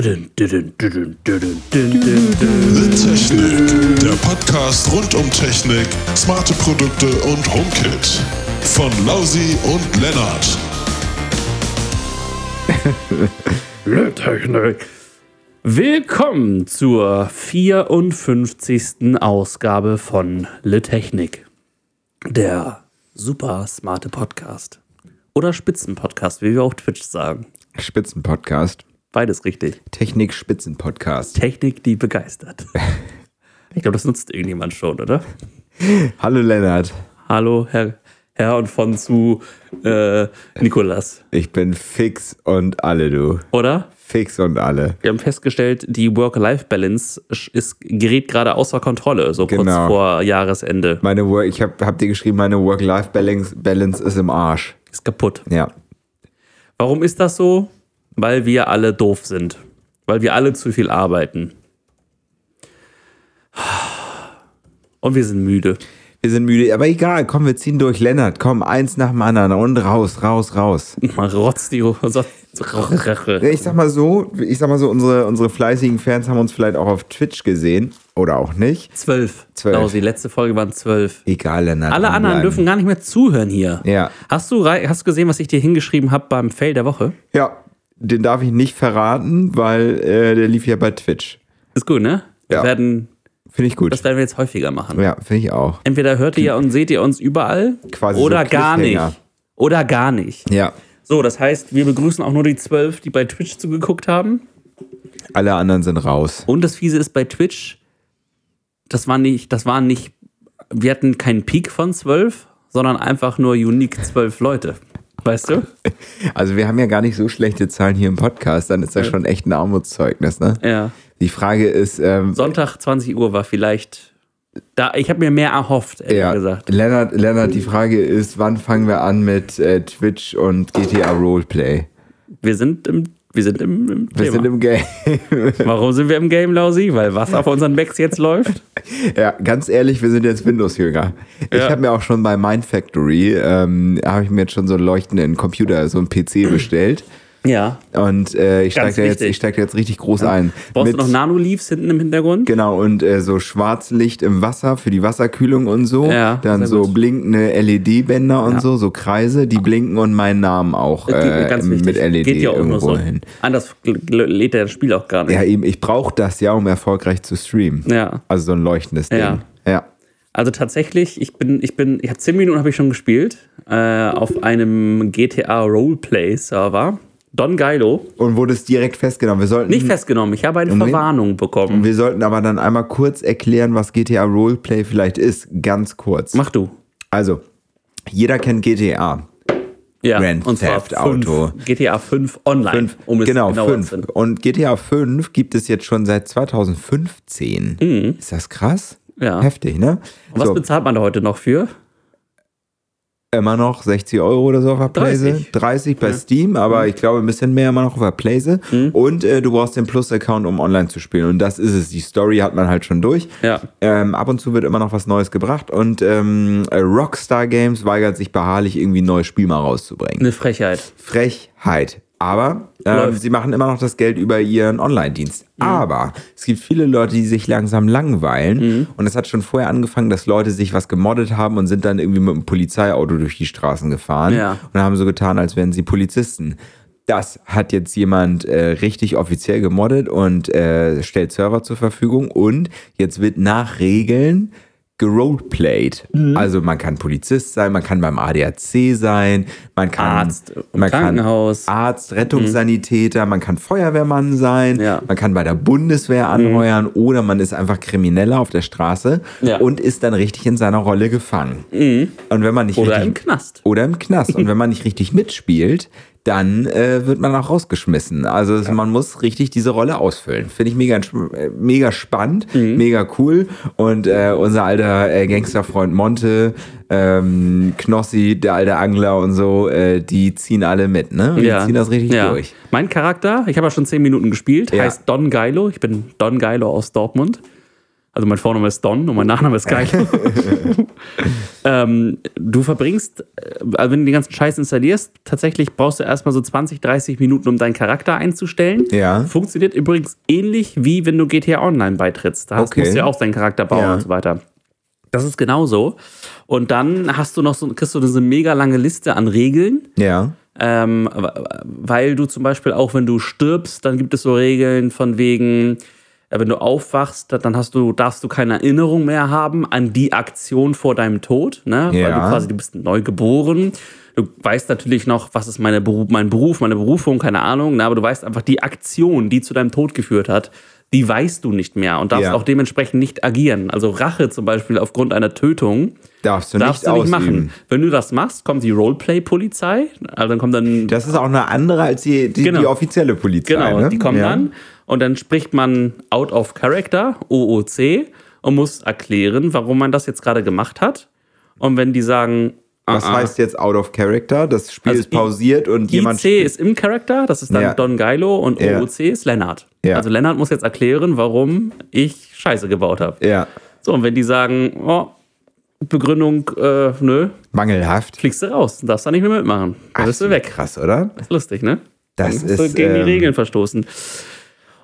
The Technik, der Podcast rund um Technik, smarte Produkte und HomeKit. Von Lausi und Lennart. Le Technik. Willkommen zur 54. Ausgabe von Le Technik. Der super smarte Podcast. Oder Spitzenpodcast, wie wir auf Twitch sagen. Spitzenpodcast. Beides richtig. Technik-Spitzenpodcast. Technik, die begeistert. Ich glaube, das nutzt irgendjemand schon, oder? Hallo Lennart. Hallo, Herr, Herr und von zu äh, Nikolas. Ich bin fix und alle, du. Oder? Fix und alle. Wir haben festgestellt, die Work-Life-Balance ist, gerät gerade außer Kontrolle, so kurz Genau. vor Jahresende. Meine Work, ich habe hab dir geschrieben, meine Work-Life-Balance Balance ist im Arsch. Ist kaputt. Ja. Warum ist das so? Weil wir alle doof sind. Weil wir alle zu viel arbeiten. Und wir sind müde. Wir sind müde, aber egal, komm, wir ziehen durch. Lennart, komm, eins nach dem anderen und raus, raus, raus. Mal rotzt die Ich sag mal so, ich sag mal so, unsere, unsere fleißigen Fans haben uns vielleicht auch auf Twitch gesehen. Oder auch nicht. Zwölf. Zwölf. Genau, die letzte Folge waren zwölf. Egal, Lennart. Alle anderen dranbleiben. dürfen gar nicht mehr zuhören hier. Ja. Hast du, hast du gesehen, was ich dir hingeschrieben habe beim Fail der Woche? Ja, den darf ich nicht verraten, weil äh, der lief ja bei Twitch. Ist gut, ne? Ja. Wir werden, Finde ich gut. das werden wir jetzt häufiger machen. Ja, finde ich auch. Entweder hört ihr und seht ihr uns überall Quasi oder so gar nicht. Oder gar nicht. Ja. So, das heißt, wir begrüßen auch nur die zwölf, die bei Twitch zugeguckt haben. Alle anderen sind raus. Und das Fiese ist bei Twitch, das war nicht, das waren nicht, wir hatten keinen Peak von zwölf, sondern einfach nur unique zwölf Leute. Weißt du? Also wir haben ja gar nicht so schlechte Zahlen hier im Podcast, dann ist das schon echt ein Armutszeugnis, ne? Ja. Die Frage ist, ähm, Sonntag 20 Uhr war vielleicht, da, ich habe mir mehr erhofft, ehrlich ja, gesagt. Lennart, Lennart, die Frage ist, wann fangen wir an mit äh, Twitch und GTA Roleplay? Wir sind im, wir sind im, im Wir Thema. sind im Game. Warum sind wir im Game, Lausi? Weil was auf unseren Backs jetzt läuft? ja, ganz ehrlich, wir sind jetzt Windows-Jünger. Ich Ja. habe mir auch schon bei Mindfactory, ähm, habe ich mir jetzt schon so einen leuchtenden Computer, so einen PC bestellt. Ja. Und äh, ich steige da, jetzt- ich steig da jetzt richtig groß ein. Brauchst Mit- du noch Nano-Leaves hinten im Hintergrund? Genau, und äh, so Schwarzlicht im Wasser für die Wasserkühlung und so. Ja, Dann so gut. blinkende LED-Bänder und Ja. so, so Kreise, die blinken und meinen Namen auch äh, Ganz mit wichtig. LED Geht ja auch irgendwo so. hin. Anders lädt er das Spiel auch gar nicht. Ja, eben, ich brauche das ja, um erfolgreich zu streamen. Ja. Also so ein leuchtendes Ding. Ja. ja. Also tatsächlich, ich bin, ich bin, ich habe zehn Minuten habe ich schon gespielt äh, auf einem GTA Roleplay Server. Don Geilo. Und wurde es direkt festgenommen. Wir sollten, Nicht festgenommen, ich habe eine Moment. Verwarnung bekommen. wir sollten aber dann einmal kurz erklären, was GTA Roleplay vielleicht ist. Ganz kurz. Mach du. Also, jeder kennt GTA. Ja, Grand und zwar Theft fünf, Auto. GTA 5 online. Fünf, um es genau, genauer fünf. zu finden. Und GTA 5 gibt es jetzt schon seit 2015. Ist das krass? Mhm. Ja. Heftig, ne? Und was so, bezahlt man da heute noch für? Immer noch 60 Euro oder so auf der Playse. 30. 30 bei Steam, aber ich glaube ein bisschen mehr immer noch auf der Playse. Mhm. Und äh, du brauchst den Plus-Account, um online zu spielen. Und das ist es. Die Story hat man halt schon durch. Ja. Ähm, ab und zu wird immer noch was Neues gebracht. Und ähm, äh, Rockstar Games weigert sich beharrlich, irgendwie ein neues Spiel mal rauszubringen. Eine Frechheit. Frechheit. Aber ähm, sie machen immer noch das Geld über ihren Online-Dienst. Mhm. Aber es gibt viele Leute, die sich langsam langweilen. Mhm. Und es hat schon vorher angefangen, dass Leute sich was gemoddet haben und sind dann irgendwie mit einem Polizeiauto durch die Straßen gefahren Ja. und haben so getan, als wären sie Polizisten. Das hat jetzt jemand äh, richtig offiziell gemoddet und äh, stellt Server zur Verfügung. Und jetzt wird nach Regeln geroleplayed. Mhm. Also man kann Polizist sein, man kann beim ADAC sein, man kann Arzt man Krankenhaus. Kann Arzt, Rettungssanitäter, man kann Feuerwehrmann sein, Ja. man kann bei der Bundeswehr anheuern oder man ist einfach Krimineller auf der Straße Ja. und ist dann richtig in seiner Rolle gefangen. Und wenn man nicht Oder richtig, im Knast. Oder im Knast. Und wenn man nicht richtig mitspielt, dann äh, wird man auch rausgeschmissen. Also es- man muss richtig diese Rolle ausfüllen. Finde ich mega, äh, mega spannend, Mhm. mega cool. Und äh, unser alter äh, Gangsterfreund Monte, ähm, Knossi, der alte Angler und so, äh, die ziehen alle mit, ne? Die ziehen das richtig ja. durch. Mein Charakter, ich habe ja schon zehn Minuten gespielt, Ja. heißt Don Geilo. Ich bin Don Geilo aus Dortmund. Also mein Vorname ist Don und mein Nachname ist Geilo. ähm, du verbringst, äh, also wenn du den ganzen Scheiß installierst, tatsächlich brauchst du erstmal so 20, 30 Minuten, um deinen Charakter einzustellen. Ja. Funktioniert übrigens ähnlich wie wenn du GTA Online beitrittst. Da Okay. musst du ja auch deinen Charakter bauen Ja. und so weiter. Das ist genauso. Und dann hast du noch so, kriegst du diese mega lange Liste an Regeln. Ja. Ähm, weil du zum Beispiel auch, wenn du stirbst, dann gibt es so Regeln von wegen, wenn du aufwachst, dann hast du, darfst du keine Erinnerung mehr haben an die Aktion vor deinem Tod, ne? Weil Ja. du quasi, du bist neu geboren. Du weißt natürlich noch, was ist meine Beruf, mein Beruf, meine Berufung, keine Ahnung, ne? aber du weißt einfach die Aktion, die zu deinem Tod geführt hat, die weißt du nicht mehr und darfst Ja. auch dementsprechend nicht agieren. Also Rache zum Beispiel aufgrund einer Tötung Darfst du darfst nicht du nicht machen. Wenn du das machst, kommt die Roleplay-Polizei, also dann kommt dann Das ist auch eine andere als die, die, Genau. die offizielle Polizei. Genau, ne? die kommen ja. dann und dann spricht man out of character, OOC, und muss erklären, warum man das jetzt gerade gemacht hat. Und wenn die sagen, Was ah, ah, heißt jetzt out of character? Das Spiel Also ist pausiert und jemand. IC ist im Character, das ist dann Ja. Don Geilo und Ja. OOC ist Lennart. Ja. Also Lennart muss jetzt erklären, warum ich Scheiße gebaut habe. Ja, So, und wenn die sagen, oh, Begründung, äh, nö, mangelhaft. fliegst du raus, darfst da nicht mehr mitmachen. Dann bist du weg. Krass, oder? ist lustig, ne? Das Dann hast du ist, gegen ähm, die Regeln verstoßen.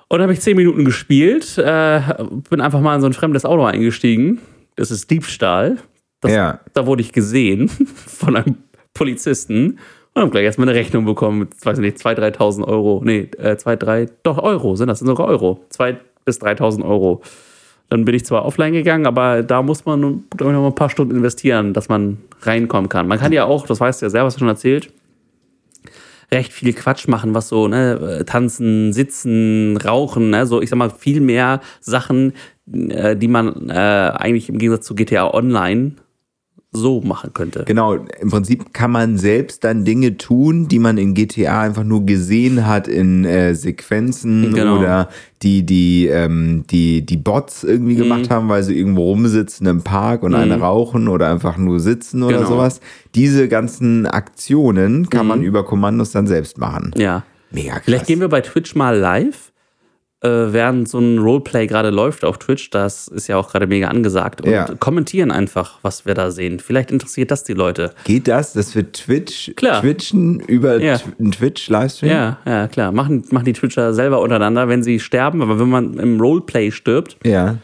Und dann habe ich zehn Minuten gespielt, äh, bin einfach mal in so ein fremdes Auto eingestiegen. Das ist Diebstahl. Das, Ja. Da wurde ich gesehen von einem Polizisten und habe gleich erstmal eine Rechnung bekommen mit, weiß ich nicht, 2.000, 3.000 Euro. Nee, äh, 2, 3, doch Euro sind das, sind sogar Euro. 2.000 bis 3.000 Euro. Dann bin ich zwar offline gegangen, aber da muss man ich, noch mal ein paar Stunden investieren, dass man reinkommen kann. Man kann ja auch, das weißt du ja selber, hast du schon erzählt, recht viel Quatsch machen, was so, ne, tanzen, sitzen, rauchen, ne, so, ich sag mal, viel mehr Sachen, äh, die man äh, eigentlich im Gegensatz zu GTA Online so machen könnte. Genau, im Prinzip kann man selbst dann Dinge tun, die man in GTA einfach nur gesehen hat in äh, Sequenzen Genau. oder die, die, ähm, die, die Bots irgendwie Mhm. gemacht haben, weil sie irgendwo rumsitzen im Park und eine rauchen oder einfach nur sitzen oder Genau. sowas. Diese ganzen Aktionen kann Mhm. man über Kommandos dann selbst machen. Ja. Mega krass. Vielleicht gehen wir bei Twitch mal live, während so ein Roleplay gerade läuft auf Twitch. Das ist ja auch gerade mega angesagt. Und Ja. kommentieren einfach, was wir da sehen. Vielleicht interessiert das die Leute. Geht das, dass wir Twitch, Klar. Twitchen über Ja. Einen Twitch-Livestream? Ja, ja, klar. Machen, machen die Twitcher selber untereinander, wenn sie sterben. Aber wenn man im Roleplay stirbt, Ja.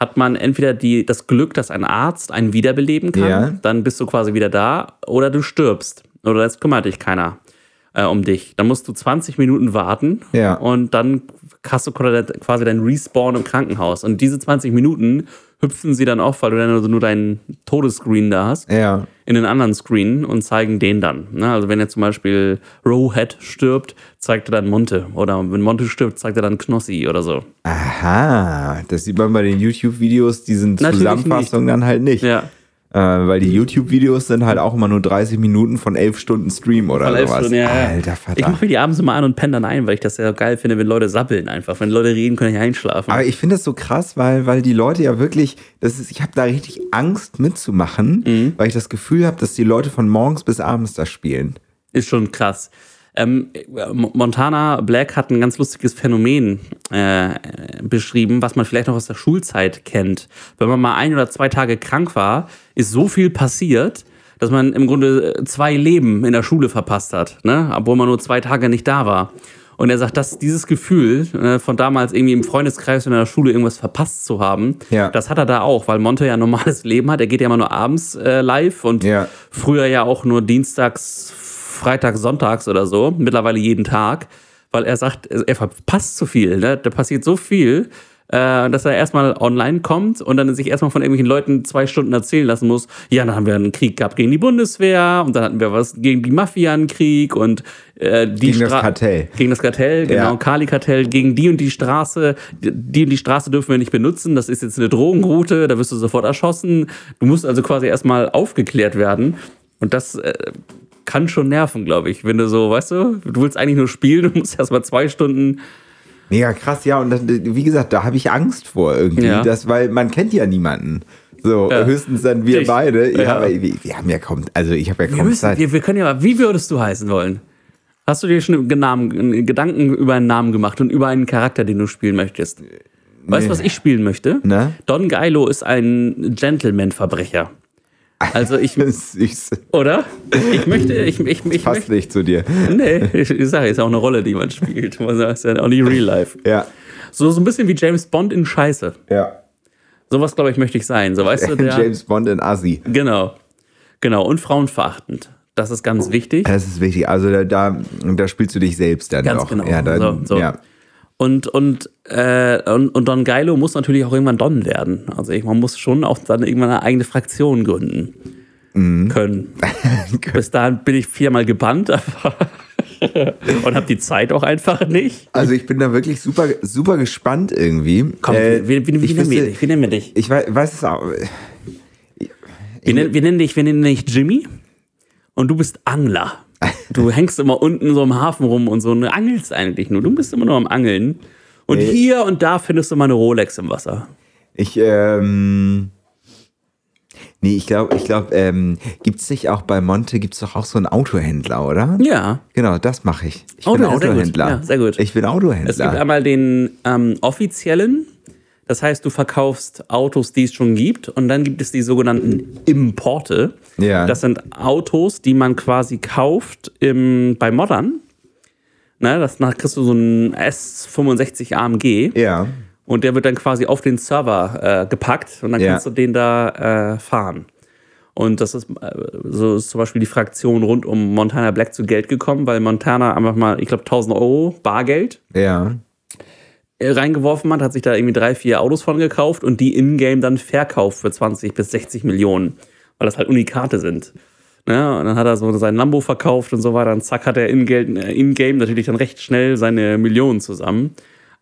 hat man entweder die, das Glück, dass ein Arzt einen wiederbeleben kann, Ja. dann bist du quasi wieder da, oder du stirbst. Oder es kümmert dich keiner äh, um dich. Dann musst du 20 Minuten warten und dann hast du quasi deinen Respawn im Krankenhaus. Und diese 20 Minuten hüpfen sie dann auf, weil du dann nur deinen Todesscreen da hast, Ja. in den anderen Screen und zeigen den dann. Ne? Also wenn jetzt zum Beispiel Rowhead stirbt, zeigt er dann Monte. Oder wenn Monte stirbt, zeigt er dann Knossi oder so. Aha, das sieht man bei den YouTube-Videos, diesen Zusammenfassungen dann halt nicht. Ja. Äh, weil die YouTube-Videos sind halt auch immer nur 30 Minuten von 11 Stunden Stream oder Von sowas. Stunden, ja. Alter Ich Vater. mache mir die abends immer an und penne dann ein, weil ich das ja geil finde, wenn Leute sappeln einfach. Wenn Leute reden, kann ich einschlafen. Aber ich finde das so krass, weil, weil die Leute ja wirklich, das ist, ich habe da richtig Angst mitzumachen, Mhm. weil ich das Gefühl habe, dass die Leute von morgens bis abends da spielen. Ist schon krass. Ähm, Montana Black hat ein ganz lustiges Phänomen äh, beschrieben, was man vielleicht noch aus der Schulzeit kennt. Wenn man mal ein oder zwei Tage krank war, ist so viel passiert, dass man im Grunde zwei Leben in der Schule verpasst hat, ne? obwohl man nur zwei Tage nicht da war. Und er sagt, dass dieses Gefühl äh, von damals irgendwie im Freundeskreis in der Schule irgendwas verpasst zu haben, Ja. das hat er da auch, weil Monte ja ein normales Leben hat. Er geht ja immer nur abends äh, live und Ja. früher ja auch nur dienstags, freitags, sonntags oder so, mittlerweile jeden Tag, weil er sagt, er verpasst zu viel, ne? da passiert so viel, äh, dass er erstmal online kommt und dann sich erstmal von irgendwelchen Leuten zwei Stunden erzählen lassen muss, ja, dann haben wir einen Krieg gehabt gegen die Bundeswehr und dann hatten wir was gegen die Mafia einen Krieg und äh, die Gegen das Stra- Kartell. Gegen das Kartell, genau, Ja. Kali-Kartell, gegen die und die Straße, die und die Straße dürfen wir nicht benutzen, das ist jetzt eine Drogenroute, da wirst du sofort erschossen. Du musst also quasi erstmal aufgeklärt werden und das äh, kann schon nerven, glaube ich, wenn du so, weißt du, du willst eigentlich nur spielen, du musst erstmal zwei Stunden Mega krass, ja. Und das, wie gesagt, da habe ich Angst vor irgendwie, Ja. das, weil man kennt ja niemanden. So, Ja. höchstens dann wir Ich- beide. Ja, aber wir, wir haben ja kaum, also ich habe ja Wir, kaum müssen, Zeit. wir, wir können ja mal, wie würdest du heißen wollen? Hast du dir schon einen Namen, Gedanken über einen Namen gemacht und über einen Charakter, den du spielen möchtest? Weißt du, was ich spielen möchte? Ne? Don Geilo ist ein Gentleman-Verbrecher. Also ich, Süß. oder? Ich möchte, ich, ich, ich Passt möchte, nicht zu dir. nee, ich, ich sage, ist auch eine Rolle, die man spielt. Man sagt, ist ja auch nicht real life. Ja. So, so ein bisschen wie James Bond in Scheiße. Ja. Sowas, glaube ich, möchte ich sein. So, weißt du, der, James Bond in Assi. genau. Genau. Und frauenverachtend. Das ist ganz wichtig. Das ist wichtig. Also da, da, da spielst du dich selbst dann Ganz doch. genau. Ja, dann, So, so. ja. Und, und, äh, und, und Don Geilo muss natürlich auch irgendwann Don werden. Also man muss schon auch dann irgendwann eine eigene Fraktion gründen Mhm. können. Bis dahin bin ich viermal gebannt, aber und habe die Zeit auch einfach nicht. Also ich bin da wirklich super, super gespannt irgendwie. Komm, Äh, wie, wie, wie, ich nennen wir wüsste- dich? Wie nennen wir dich? Ich weiß, weiß es auch. Wir nennen, wir nennen dich, wir nennen dich Jimmy und du bist Angler. Du hängst immer unten so im Hafen rum und so und angelst eigentlich nur. Du bist immer nur am Angeln. Und Nee. hier und da findest du mal eine Rolex im Wasser. Ich, ähm. Nee, ich glaube, ich glaube, ähm, gibt es nicht auch bei Monte, gibt es doch auch so einen Autohändler, oder? Ja. Genau, das mache ich. Ich Oh, bin sehr gut. Autohändler. Ja, sehr gut. Ich bin Es gibt Autohändler. einmal den ähm, offiziellen, das heißt, du verkaufst Autos, die es schon gibt, und dann gibt es die sogenannten Importe. Ja. Das sind Autos, die man quasi kauft im, bei Modern. Ne, das nach kriegst du so einen S65 AMG Ja. und der wird dann quasi auf den Server äh, gepackt und dann Ja. kannst du den da äh, fahren. Und das ist äh, so ist zum Beispiel die Fraktion rund um Montana Black zu Geld gekommen, weil Montana einfach mal, ich glaube, 1000 Euro Bargeld Ja. Äh, reingeworfen hat, hat sich da irgendwie drei, vier Autos von gekauft und die in-game dann verkauft für 20 bis 60 Millionen, weil das halt Unikate sind. Ne? Und dann hat er so sein Lambo verkauft und so weiter. Und zack, hat er in-game äh, in-game natürlich dann recht schnell seine Millionen zusammen.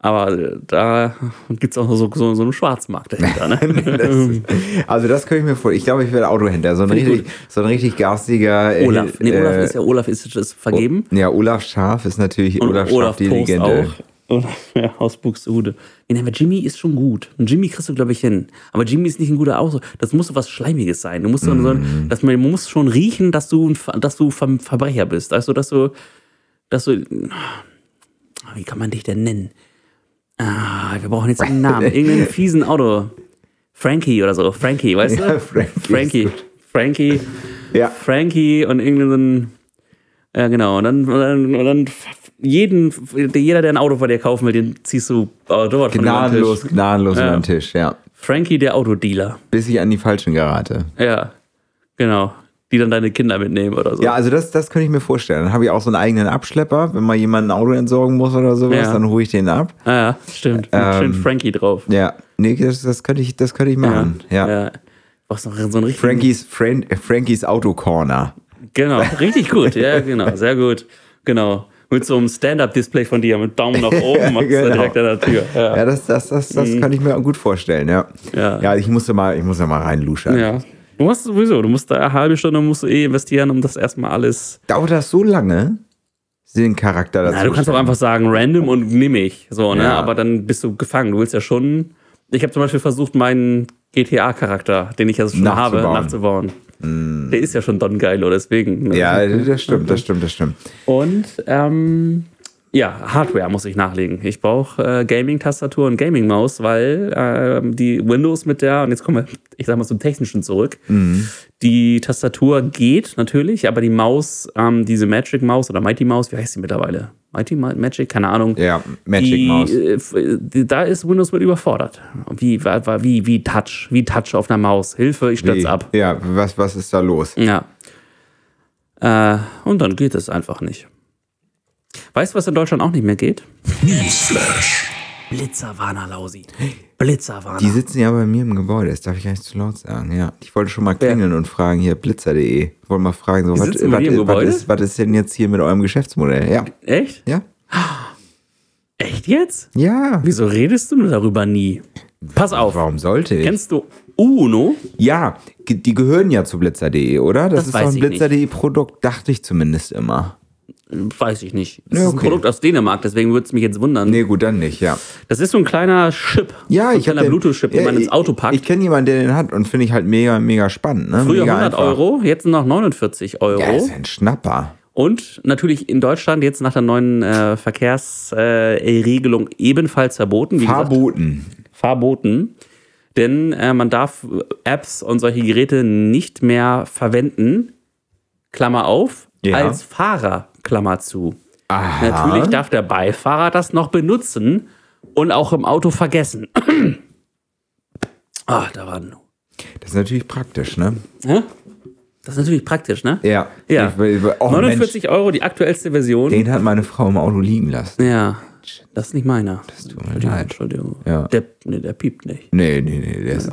Aber äh, da gibt es auch so, so, so einen Schwarzmarkt dahinter. Ne? Also das könnte ich mir vorstellen. Ich glaube, ich werde Autohändler. So ein richtig, so ein richtig garstiger. Olaf. Nee, Olaf äh, ist ja Olaf ist, ist vergeben. Ja, Olaf Scharf ist natürlich Und Olaf, Olaf Scharf die Toast Legende. auch. Ja, aus Buxtehude. Nee, nein, aber Jimmy ist schon gut. Und Jimmy kriegst du, glaube ich, hin. Aber Jimmy ist nicht ein guter Ausdruck. Das muss so was Schleimiges sein. Du musst so, so, Mhm. dass man, man muss schon riechen, dass du, dass du Ver Verbrecher bist. Also, dass du, dass du, wie kann man dich denn nennen? Ah, wir brauchen jetzt einen Namen. Irgendeinen fiesen Auto. Frankie oder so. Frankie, weißt du? Ja, Frankie Frankie. Frankie. Ja. Frankie und irgendeinen. Ja, genau. Und dann, und dann, und dann jeden, jeder, der ein Auto von dir kaufen will, den ziehst du dort von Gnadenlos, Tisch. gnadenlos Ja. über den Tisch, ja. Frankie, der Autodealer. Bis ich an die Falschen gerate. Ja, genau. Die dann deine Kinder mitnehmen oder so. Ja, also das, das könnte ich mir vorstellen. Dann habe ich auch so einen eigenen Abschlepper. Wenn mal jemand ein Auto entsorgen muss oder sowas, Ja. dann hole ich den ab. Ah, ja, stimmt. Ähm, Schön Frankie drauf. Ja, nee, das, das, könnte, ich, das könnte ich machen. Ja. ja. Was noch so. Frankies, Fran Frankies Auto Corner. Genau, richtig gut. Ja, genau. Sehr gut. Genau. Mit so einem Stand-Up-Display von dir mit Daumen nach oben machst genau. direkt an der Tür. Ja. Ja, das, das, das, das kann ich mir gut vorstellen, ja. Mhm. Ja. Ja, ich musste mal, ich mal reinluschern. ja. Du musst sowieso, du musst da eine halbe Stunde musst du eh investieren, um das erstmal alles. Dauert das so lange? Den Charakter dazu. Na, du kannst auch einfach sagen, random und nimm ich. So, ne? Ja. Aber dann bist du gefangen. Du willst ja schon. Ich habe zum Beispiel versucht, meinen GTA-Charakter, den ich ja schon habe, Nachzubauen. Nachzubauen. Der ist ja schon Don Geilo, deswegen. ne? Ja, das stimmt, das stimmt, das stimmt. Und ähm, ja, Hardware muss ich nachlegen. Ich brauche äh, Gaming-Tastatur und Gaming-Maus, weil ähm, die Windows mit der, und jetzt kommen wir, ich sag mal, zum Technischen zurück. Die Tastatur geht natürlich, aber die Maus, ähm, diese Magic-Maus oder Mighty-Maus, wie heißt die mittlerweile? Mighty Ma- Magic? Keine Ahnung. Ja, Magic Mouse. äh, da ist Windows mit überfordert. Wie, wie, wie Touch, wie Touch auf einer Maus. Hilfe, ich stürze ab. Ja, was, was ist da los? Ja. Äh, und dann geht es einfach nicht. Weißt du, was in Deutschland auch nicht mehr geht? Newsflash. Blitzerwarner, Lausi. Blitzerwarner. Die sitzen ja bei mir im Gebäude, das darf ich gar nicht zu laut sagen. Ja, ich wollte schon mal klingeln und fragen, hier blitzer.de. Ich wollte mal fragen, so, was, was, ist, was ist denn jetzt hier mit eurem Geschäftsmodell? Ja. Echt? Ja? Echt jetzt? Ja. Wieso redest du nur darüber nie? Pass auf. Warum sollte ich? Kennst du Uno? Ja, die gehören ja zu blitzer.de, oder? Das, Das ist doch ein blitzer.de Produkt, dachte ich zumindest immer. Weiß ich nicht. Das Ja, ist ein okay. Produkt aus Dänemark, deswegen würde es mich jetzt wundern. Nee, gut, dann nicht, ja. Das ist so ein kleiner Chip. Ja, so ein ich kleiner Bluetooth-Chip, den man ins ich- Auto packt. Ich kenne jemanden, der den hat und finde ich halt mega, mega spannend. Ne? Früher mega 100 einfach. Euro, jetzt noch 49 Euro. Ja, ist ein Schnapper. Und natürlich in Deutschland jetzt nach der neuen äh, Verkehrsregelung äh, ebenfalls verboten. Verboten. verboten. Denn äh, man darf Apps und solche Geräte nicht mehr verwenden, Klammer auf, Ja. als Fahrer, Klammer zu. Aha. Natürlich darf der Beifahrer das noch benutzen und auch im Auto vergessen. ah, da war ein. Das ist natürlich praktisch, ne? Hä? Das ist natürlich praktisch, ne? Ja. Ja. Ich, oh, 49 Euro, die aktuellste Version. Mensch, den hat meine Frau im Auto liegen lassen. Ja, das ist nicht meiner. Das tut mir Entschuldigung, leid. Entschuldigung. Ja. Der, nee, der piept nicht. Nee, nee, nee, der ist.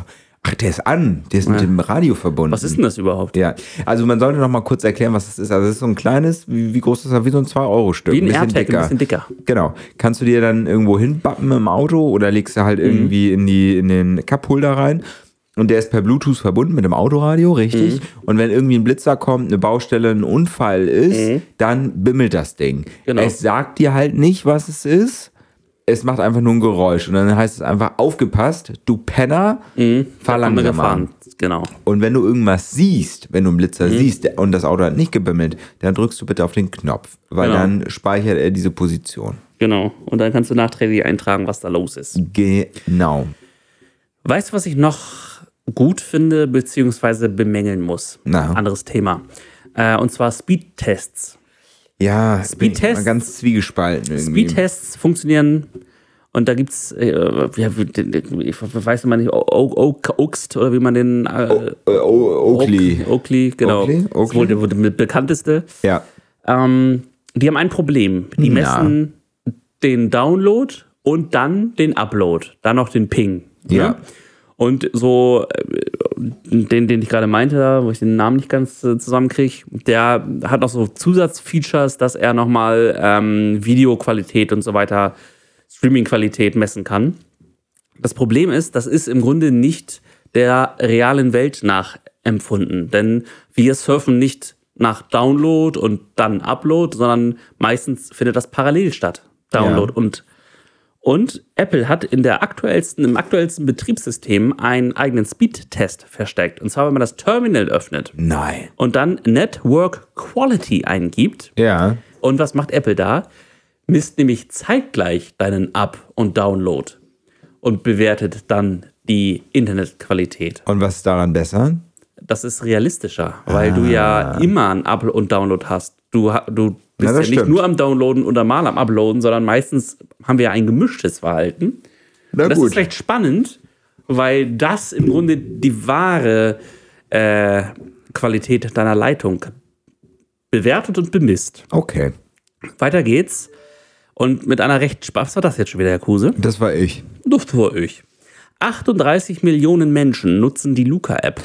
Ach, der ist an. Der ist mit dem Radio verbunden. Was ist denn das überhaupt? Ja, also man sollte noch mal kurz erklären, was das ist. Also es ist so ein kleines, wie, wie groß ist das? Wie so ein 2-Euro-Stück. Wie ein bisschen AirTag, ein bisschen dicker. Genau. Kannst du dir dann irgendwo hinbappen im Auto oder legst du Mhm. halt irgendwie in, die, in den Cup-Holder rein. Und der ist per Bluetooth verbunden mit dem Autoradio, richtig. Mhm. Und wenn irgendwie ein Blitzer kommt, eine Baustelle, ein Unfall ist, dann bimmelt das Ding. Mhm. Genau. Es sagt dir halt nicht, was es ist. Es macht einfach nur ein Geräusch. Und dann heißt es einfach, aufgepasst, du Penner, fahr Mhm. Wir langsamer. gefahren. Genau. Und wenn du irgendwas siehst, wenn du einen Blitzer Mhm. siehst und das Auto hat nicht gebimmelt, dann drückst du bitte auf den Knopf, weil Genau. dann speichert er diese Position. Genau. Und dann kannst du nachträglich eintragen, was da los ist. Genau. Weißt du, was ich noch gut finde, beziehungsweise bemängeln muss? Na. Anderes Thema. Äh, und zwar Speedtests. Ja, Speedtests- ganz zwiegespalten irgendwie. Speedtests funktionieren und da gibt es, äh, ja, ich weiß immer nicht, Oakst oder wie man den. Äh, Äh, Oakley. Oak- Oakley, genau. Oakley? Das ist wohl der, der bekannteste. Ja. Ähm, die haben ein Problem. Die messen den Download und dann den Upload, dann noch den Ping. Ja. Ne? Und so, äh, den, den ich gerade meinte, wo ich den Namen nicht ganz äh, zusammenkriege, der hat noch so Zusatzfeatures, dass er nochmal ähm, Videoqualität und so weiter, Streamingqualität messen kann. Das Problem ist, das ist im Grunde nicht der realen Welt nachempfunden, denn wir surfen nicht nach Download und dann Upload, sondern meistens findet das parallel statt. Download Ja. und und Apple hat in der aktuellsten, im aktuellsten Betriebssystem einen eigenen Speed-Test versteckt. Und zwar, wenn man das Terminal öffnet Nein. und dann Network Quality eingibt. Ja. Und was macht Apple da? Misst nämlich zeitgleich deinen Up- und Download und bewertet dann die Internetqualität. Und was ist daran besser? Das ist realistischer, weil du ja immer ein Up- und Download hast. Du, du bist Ja, ja, nicht nur am Downloaden oder mal am Uploaden, sondern meistens haben wir ja ein gemischtes Verhalten. Na Das ist recht spannend, weil das im Grunde die wahre äh, Qualität deiner Leitung bewertet und bemisst. Okay. Weiter geht's. Und mit einer recht Spaß war das jetzt schon wieder, Herr Kruse. Das war ich. Duft vor euch. 38 Millionen Menschen nutzen die Luca-App.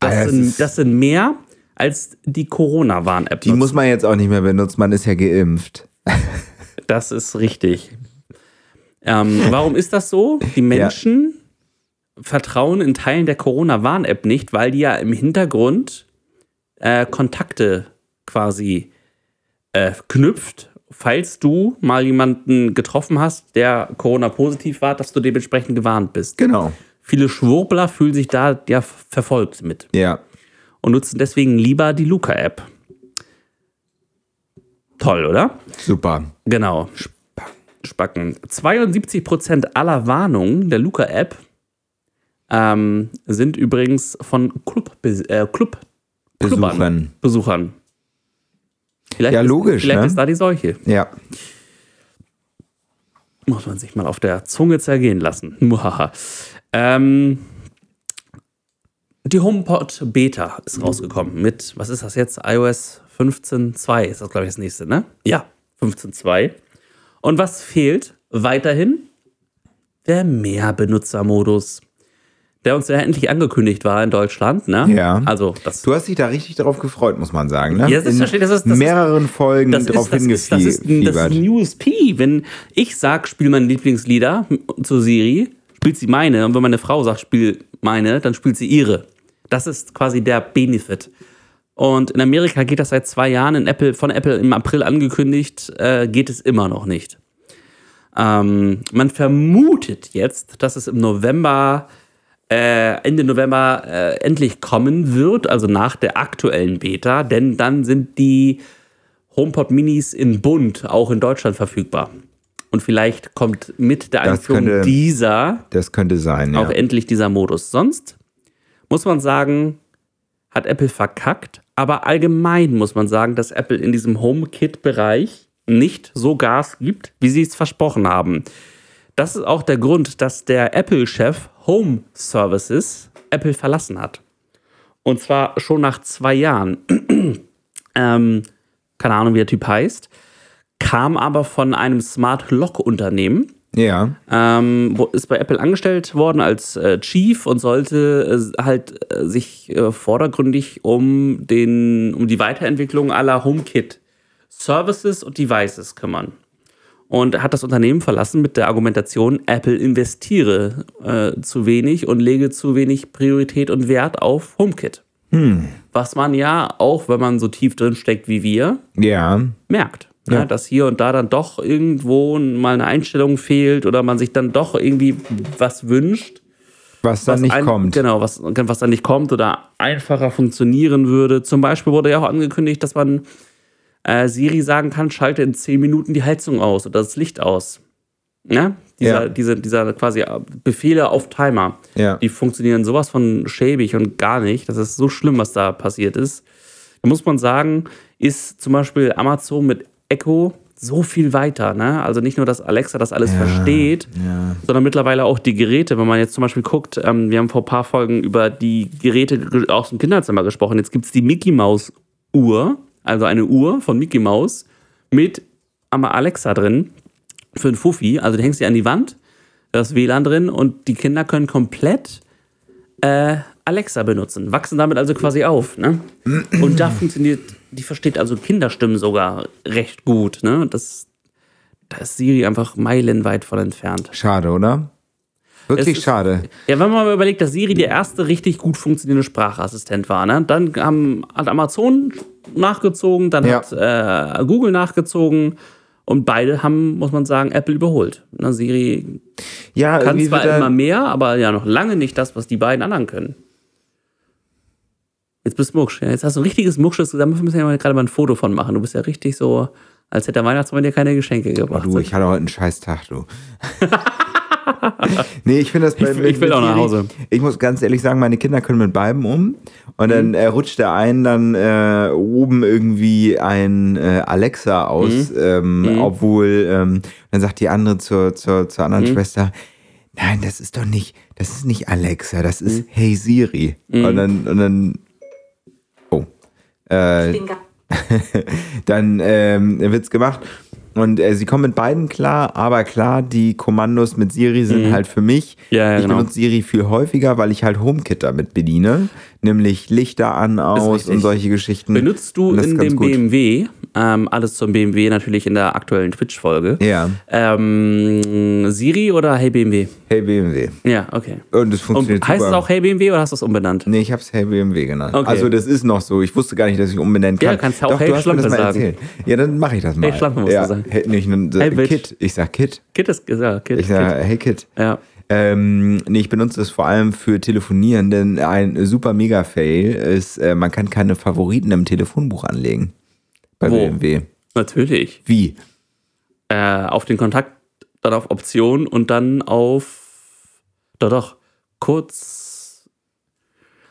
Ah, Das, ist- das sind mehr als die Corona-Warn-App. Die muss man jetzt auch nicht mehr benutzen, man ist ja geimpft. Das ist richtig. Ähm, warum ist das so? Die Menschen vertrauen in Teilen der Corona-Warn-App nicht, weil die ja im Hintergrund äh, Kontakte quasi äh, knüpft, falls du mal jemanden getroffen hast, der Corona-positiv war, dass du dementsprechend gewarnt bist. Genau. Viele Schwurbler fühlen sich da ja verfolgt mit Ja. Und nutzen deswegen lieber die Luca-App. Toll, oder? Super. Genau. Spacken. 72% aller Warnungen der Luca-App ähm, sind übrigens von Club, äh, Club Besuchern. Besuchern. Vielleicht Ja, ist, logisch, Vielleicht ne? ist da die Seuche. Ja. Muss man sich mal auf der Zunge zergehen lassen. Ähm, die HomePod Beta ist rausgekommen mit, was ist das jetzt? iOS 15.2 ist das, glaube ich, das nächste, ne? Ja, 15.2. Und was fehlt weiterhin? Der Mehrbenutzermodus, der uns ja endlich angekündigt war in Deutschland, ne? Ja. Also, das Du hast dich da richtig darauf gefreut, muss man sagen. Ne? Ja, das ist- das ist- mehreren Folgen das drauf ist, das, ist, das, ist, ein- das hingefiebert. USP. Wenn ich sag, spiel meine Lieblingslieder zu Siri, spielt sie meine. Und wenn meine Frau sagt, spiel meine, dann spielt sie ihre. Das ist quasi der Benefit. Und in Amerika geht das seit zwei Jahren, in Apple, von Apple im April angekündigt, äh, geht es immer noch nicht. Ähm, man vermutet jetzt, dass es im November, äh, Ende November äh, endlich kommen wird, also nach der aktuellen Beta, denn dann sind die HomePod Minis in bunt auch in Deutschland verfügbar. Und vielleicht kommt mit der Einführung könnte- dieser Das könnte sein, ja. auch endlich dieser Modus. Sonst muss man sagen, hat Apple verkackt. Aber allgemein muss man sagen, dass Apple in diesem HomeKit-Bereich nicht so Gas gibt, wie sie es versprochen haben. Das ist auch der Grund, dass der Apple-Chef Home Services Apple verlassen hat. Und zwar schon nach zwei Jahren. ähm, keine Ahnung, wie der Typ heißt. Kam aber von einem Smart Lock-Unternehmen Ja. ähm, ist bei Apple angestellt worden als äh, Chief und sollte äh, halt äh, sich äh, vordergründig um, den, um die Weiterentwicklung aller HomeKit Services und Devices kümmern. Und hat das Unternehmen verlassen mit der Argumentation, Apple investiere äh, zu wenig und lege zu wenig Priorität und Wert auf HomeKit. Was man ja auch, wenn man so tief drin steckt wie wir, Ja. merkt. Ja. dass hier und da dann doch irgendwo mal eine Einstellung fehlt oder man sich dann doch irgendwie was wünscht. Was dann was nicht ein- kommt. Genau, was, was dann nicht kommt oder einfacher funktionieren würde. Zum Beispiel wurde ja auch angekündigt, dass man äh, Siri sagen kann, schalte in 10 Minuten die Heizung aus oder das Licht aus. Ja? Dieser, Ja. Diese, dieser quasi Befehle auf Timer. Ja. Die funktionieren sowas von schäbig und gar nicht. Das ist so schlimm, was da passiert ist. Da muss man sagen, ist zum Beispiel Amazon mit Echo so viel weiter. Ne? Also nicht nur, dass Alexa das alles versteht, sondern mittlerweile auch die Geräte. Wenn man jetzt zum Beispiel guckt, ähm, wir haben vor ein paar Folgen über die Geräte ge- aus dem Kinderzimmer gesprochen. Jetzt gibt es die Mickey Maus Uhr, also eine Uhr von Mickey Maus mit Alexa drin für einen Fuffi. Also du hängst sie an die Wand, da ist WLAN drin und die Kinder können komplett äh, Alexa benutzen, wachsen damit also quasi auf. Ne? Und da funktioniert, die versteht also Kinderstimmen sogar recht gut. Ne? Das, da ist Siri einfach meilenweit von entfernt. Schade, oder? Wirklich ist- schade. Ja, wenn man mal überlegt, dass Siri der erste richtig gut funktionierende Sprachassistent war, ne? dann haben, hat Amazon nachgezogen, dann Ja. hat äh, Google nachgezogen und beide haben, muss man sagen, Apple überholt. Na, Siri Ja, kann zwar immer er, mehr, aber ja noch lange nicht das, was die beiden anderen können. Jetzt bist du Mucksch. Ja, jetzt hast du ein richtiges Mucksches. Da müssen wir ja gerade mal ein Foto von machen. Du bist ja richtig so, als hätte der Weihnachtsmann dir keine Geschenke gebracht. Du, ich hatte heute einen scheiß Tag, du. nee, ich finde das bei Ich- ich will auch nach Hause. Ich muss ganz ehrlich sagen, meine Kinder können mit beiden um. Und Mhm. dann äh, rutscht der einen dann äh, oben irgendwie ein äh, Alexa aus, Mhm. ähm, obwohl ähm, dann sagt die andere zur, zur, zur Mhm. anderen Schwester, nein, das ist doch nicht, das ist nicht Alexa, das ist Mhm. Hey Siri. Und dann, und dann, oh, äh, dann ähm, wird's gemacht. Und äh, sie kommen mit beiden klar, aber klar, die Kommandos mit Siri sind halt für mich. Mhm. Ja, ja, ich genau. benutze Siri viel häufiger, weil ich halt HomeKit damit bediene. Nämlich Lichter an, aus und solche Geschichten. Benutzt du Und in dem gut. BMW, ähm, alles zum BMW natürlich in der aktuellen Twitch-Folge, Ja. ähm, Siri oder Hey BMW? Hey BMW. Ja, okay. Und es Und funktioniert heißt es super. auch Hey BMW oder hast du es umbenannt? Nee, ich hab's Hey BMW genannt. Okay. Also das ist noch so. Ich wusste gar nicht, dass ich umbenennen kann. Ja, kannst du auch Doch, Hey du Schlampe sagen. erzählt. Ja, dann mache ich das mal. Hey Schlampe musst du ja, sagen. Hey, nicht nur Hey. Kit. Ich sag Kit. Kit ist, ja, Kit, Ich sag Hey Kit. Kit. Ja. Ähm, nee, ich benutze es vor allem für Telefonieren, denn ein super Mega-Fail ist, äh, man kann keine Favoriten im Telefonbuch anlegen. Bei Wo? BMW. Natürlich. Wie? Äh, auf den Kontakt, dann auf Option und dann auf. Doch, doch. Kurz.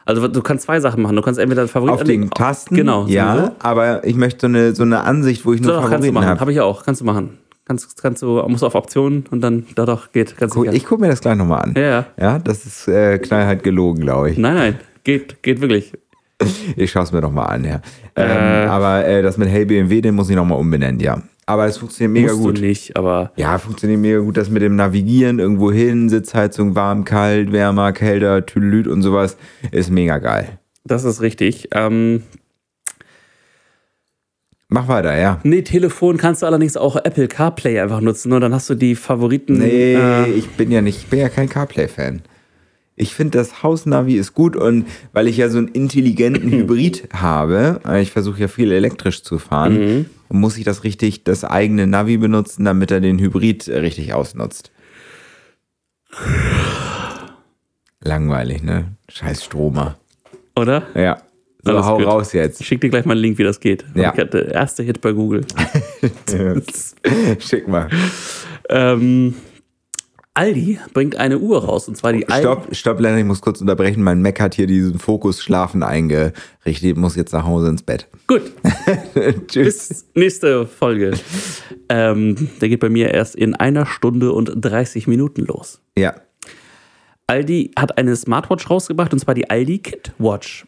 Also du kannst zwei Sachen machen. Du kannst entweder Favorit Auf den Tasten? Genau. Ja, sowieso. aber ich möchte so eine, so eine Ansicht, wo ich nur du Favoriten machen. habe. Habe ich auch. Kannst du machen. Kannst, kannst du, musst auf Optionen und dann, da doch, geht. Ganz sicher. ich gucke mir das gleich nochmal an. Ja, ja. Ja, das ist äh, knallhart gelogen, glaube ich. Nein, nein. Geht, geht wirklich. Ich schaue es mir doch mal an, ja. Ähm, aber äh, das mit Hey BMW, den muss ich nochmal umbenennen, ja. Aber es funktioniert mega Musst gut. du nicht, aber Ja, funktioniert mega gut. Das mit dem Navigieren irgendwo hin, Sitzheizung, warm, kalt, wärmer, kälter, Tüdelüt und sowas ist mega geil. das ist richtig. Ähm, Mach weiter, ja. nee, Telefon kannst du allerdings auch Apple CarPlay einfach nutzen und dann hast du die Favoriten. Nee, äh, ich bin ja nicht, ich bin ja kein CarPlay-Fan. Ich finde, das Hausnavi ist gut und weil ich ja so einen intelligenten Hybrid habe, äh, ich versuche ja viel elektrisch zu fahren, muss ich das richtig, das eigene Navi benutzen, damit er den Hybrid äh, richtig ausnutzt. Langweilig, ne? Scheiß Stromer. oder? Ja. So, Alles hau gut. raus jetzt. Ich schick dir gleich mal einen Link, wie das geht. Ja. Ich hatte erste Hit bei Google. Schick mal. Ähm, Aldi bringt eine Uhr raus und zwar die Aldi. Stopp, stopp, Lennart, ich muss kurz unterbrechen. Mein Mac hat hier diesen Fokus Schlafen eingerichtet. Ich muss jetzt nach Hause ins Bett. Gut, Tschüss. bis nächste Folge. Ähm, der geht bei mir erst in einer Stunde und 30 Minuten los. Ja. Aldi hat eine Smartwatch rausgebracht und zwar die Aldi Kid Watch.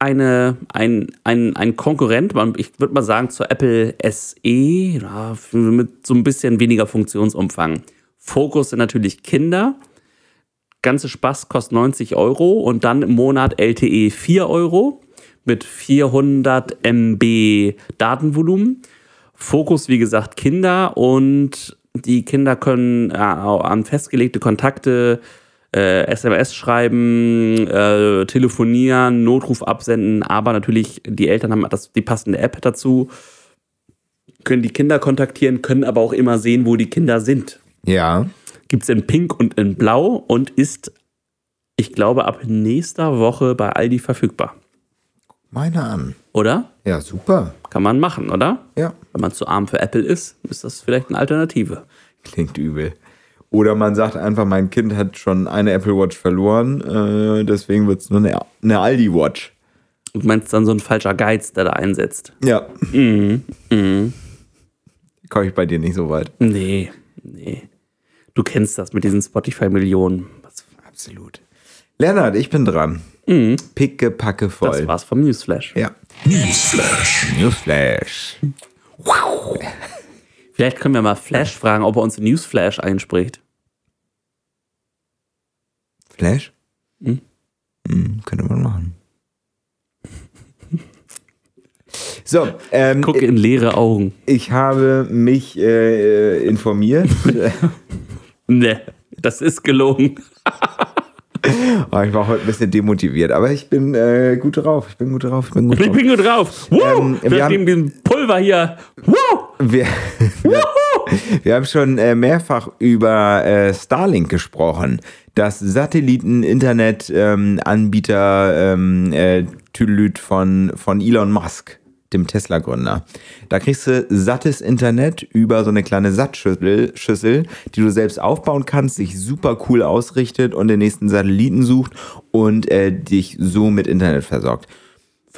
Eine, ein, ein, ein Konkurrent, ich würde mal sagen, zur Apple SE, ja, mit so ein bisschen weniger Funktionsumfang. Fokus sind natürlich Kinder. Ganze Spaß kostet 90 Euro und dann im Monat LTE 4 Euro mit 400 MB Datenvolumen. Fokus, wie gesagt, Kinder und die Kinder können äh, an festgelegte Kontakte SMS schreiben, äh, telefonieren, Notruf absenden, aber natürlich die Eltern haben das, die passende App dazu, können die Kinder kontaktieren, können aber auch immer sehen, wo die Kinder sind. Ja. Gibt es in Pink und in Blau und ist, ich glaube, ab nächster Woche bei Aldi verfügbar. Meine an. Oder? Ja, super. Kann man machen, oder? Ja. Wenn man zu arm für Apple ist, ist das vielleicht eine Alternative. Klingt übel. Oder man sagt einfach, mein Kind hat schon eine Apple Watch verloren, äh, deswegen wird es nur eine, eine Aldi Watch. Und meinst dann so ein falscher Geiz, der da einsetzt? Ja. Mhm. Komme ich bei dir nicht so weit. Nee, nee. Du kennst das mit diesen Spotify-Millionen. Absolut. Lennart, ich bin dran. Picke, packe voll. Das war's vom Newsflash. Ja. Newsflash. Newsflash. Vielleicht können wir mal Flash fragen, ob er uns Newsflash einspricht. Flash? Hm? Hm, könnte man machen. So, ähm, Gucke in leere Augen. ich habe mich äh, informiert. Ne, das ist gelogen. Oh, ich war heute ein bisschen demotiviert, aber ich bin äh, gut drauf. Ich bin gut drauf. Ich bin gut Ich drauf. bin gut drauf. Wow, Ähm, wir haben- haben Pulver hier. Wow. Wir, wir, wir haben schon äh, mehrfach über äh, Starlink gesprochen. Das Satelliten-Internet-Anbieter ähm, äh, Tüdelüt von, von Elon Musk, dem Tesla-Gründer. Da kriegst du sattes Internet über so eine kleine Sattschüssel, Schüssel, die du selbst aufbauen kannst, sich super cool ausrichtet und den nächsten Satelliten sucht und äh, dich so mit Internet versorgt.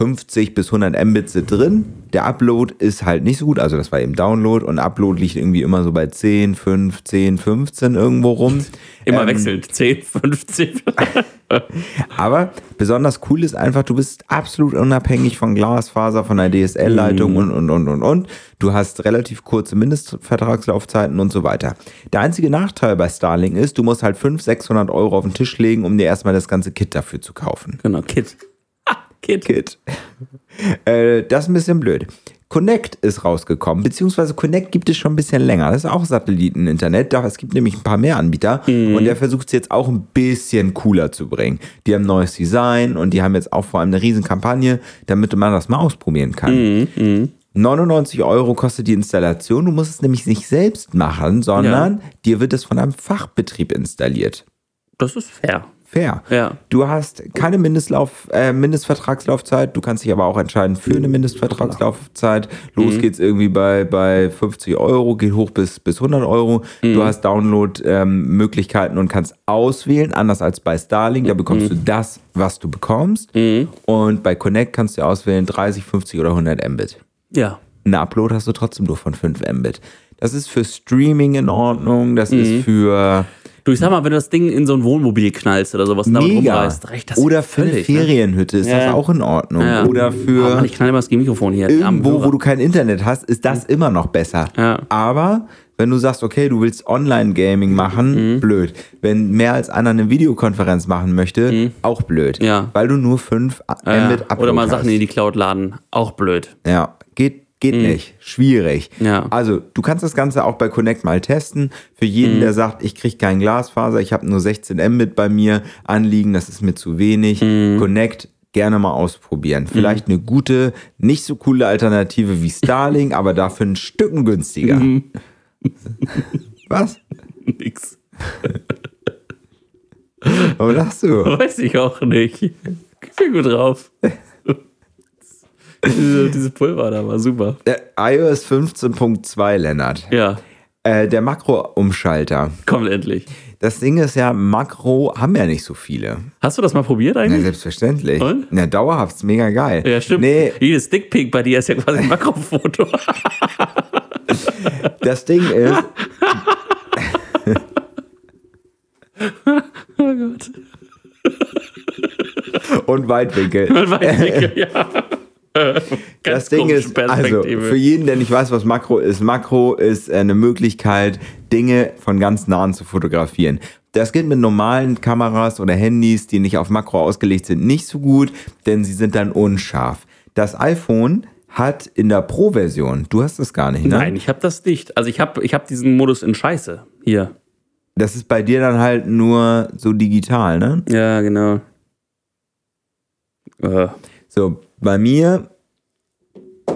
50 bis 100 Mbit sind drin. Der Upload ist halt nicht so gut, also das war eben Download und Upload liegt irgendwie immer so bei 10, 15, 15 irgendwo rum. Immer Ähm, wechselt. 10, 15. Aber besonders cool ist einfach, du bist absolut unabhängig von Glasfaser, von der DSL-Leitung und, und, und, und, und. Du hast relativ kurze Mindestvertragslaufzeiten und so weiter. Der einzige Nachteil bei Starlink ist, du musst halt 500, 600 Euro auf den Tisch legen, um dir erstmal das ganze Kit dafür zu kaufen. genau, Kit. Kit. Kit. äh, das ist ein bisschen blöd. Connect ist rausgekommen, beziehungsweise Connect gibt es schon ein bisschen länger. Das ist auch Satelliten-Internet. Doch, Es gibt nämlich ein paar mehr Anbieter und der versucht es jetzt auch ein bisschen cooler zu bringen. Die haben ein neues Design und die haben jetzt auch vor allem eine riesen Kampagne, damit man das mal ausprobieren kann. 99 Euro kostet die Installation. Du musst es nämlich nicht selbst machen, sondern dir wird es von einem Fachbetrieb installiert. Das ist fair. Fair. Ja. Du hast keine Mindestlauf, äh, Mindestvertragslaufzeit, du kannst dich aber auch entscheiden für eine Mindestvertragslaufzeit. Los geht's irgendwie bei, bei 50 Euro, geht hoch bis, bis 100 Euro. Du hast Download-Möglichkeiten und kannst auswählen, anders als bei Starlink, da bekommst du das, was du bekommst. Und bei Connect kannst du auswählen 30, 50 oder 100 Mbit. Ja. Ein Upload hast du trotzdem nur von 5 Mbit. Das ist für Streaming in Ordnung, das ist für Du, ich sag mal, wenn du das Ding in so ein Wohnmobil knallst oder sowas und damit Mega. rumreißt, reicht das Oder für eine völlig, ne? Ferienhütte ist das auch in Ordnung. Ja. Oder für Mann, ich knall mal das Mikrofon hier. irgendwo, wo du kein Internet hast, ist das immer noch besser. Ja. Aber wenn du sagst, okay, du willst Online-Gaming machen, Mhm. blöd. Wenn mehr als einer eine Videokonferenz machen möchte, auch blöd. Mhm. Ja. Weil du nur 5 ja, Mbit Upload Oder mal hast. Sachen in die Cloud laden. Auch blöd. Ja, geht, geht nicht. Schwierig. Ja. Also, du kannst das Ganze auch bei Connect mal testen. Für jeden, der sagt, ich kriege kein Glasfaser, ich habe nur 16 Mbit bei mir anliegen, das ist mir zu wenig. Connect gerne mal ausprobieren. Vielleicht eine gute, nicht so coole Alternative wie Starlink, aber dafür ein Stücken günstiger. Was? Nix. Warum lachst du? Weiß ich auch nicht. Ich bin gut drauf. diese, diese Pulver da war super. Äh, iOS 15.2, Lennart. Ja. Äh, der Makro-Umschalter. Kommt endlich. Das Ding ist ja, Makro haben ja nicht so viele. Hast du das mal probiert Ja, eigentlich? selbstverständlich. Und? Na, dauerhaft, ist mega geil. Ja, stimmt. Nee, Jedes Dickpick bei dir ist ja quasi ein Makrofoto. das Ding ist, oh Gott. und Weitwinkel. Weiß nicht, ja. Das Ding ist, also für jeden, der nicht weiß, was Makro ist, Makro ist eine Möglichkeit, Dinge von ganz nahen zu fotografieren. Das geht mit normalen Kameras oder Handys, die nicht auf Makro ausgelegt sind, nicht so gut, denn sie sind dann unscharf. Das iPhone hat in der Pro-Version, du hast das gar nicht, ne? Nein, ich habe das nicht. Also ich habe ich hab diesen Modus in Scheiße. Hier. Das ist bei dir dann halt nur so digital, ne? Ja, genau. Äh, So, bei mir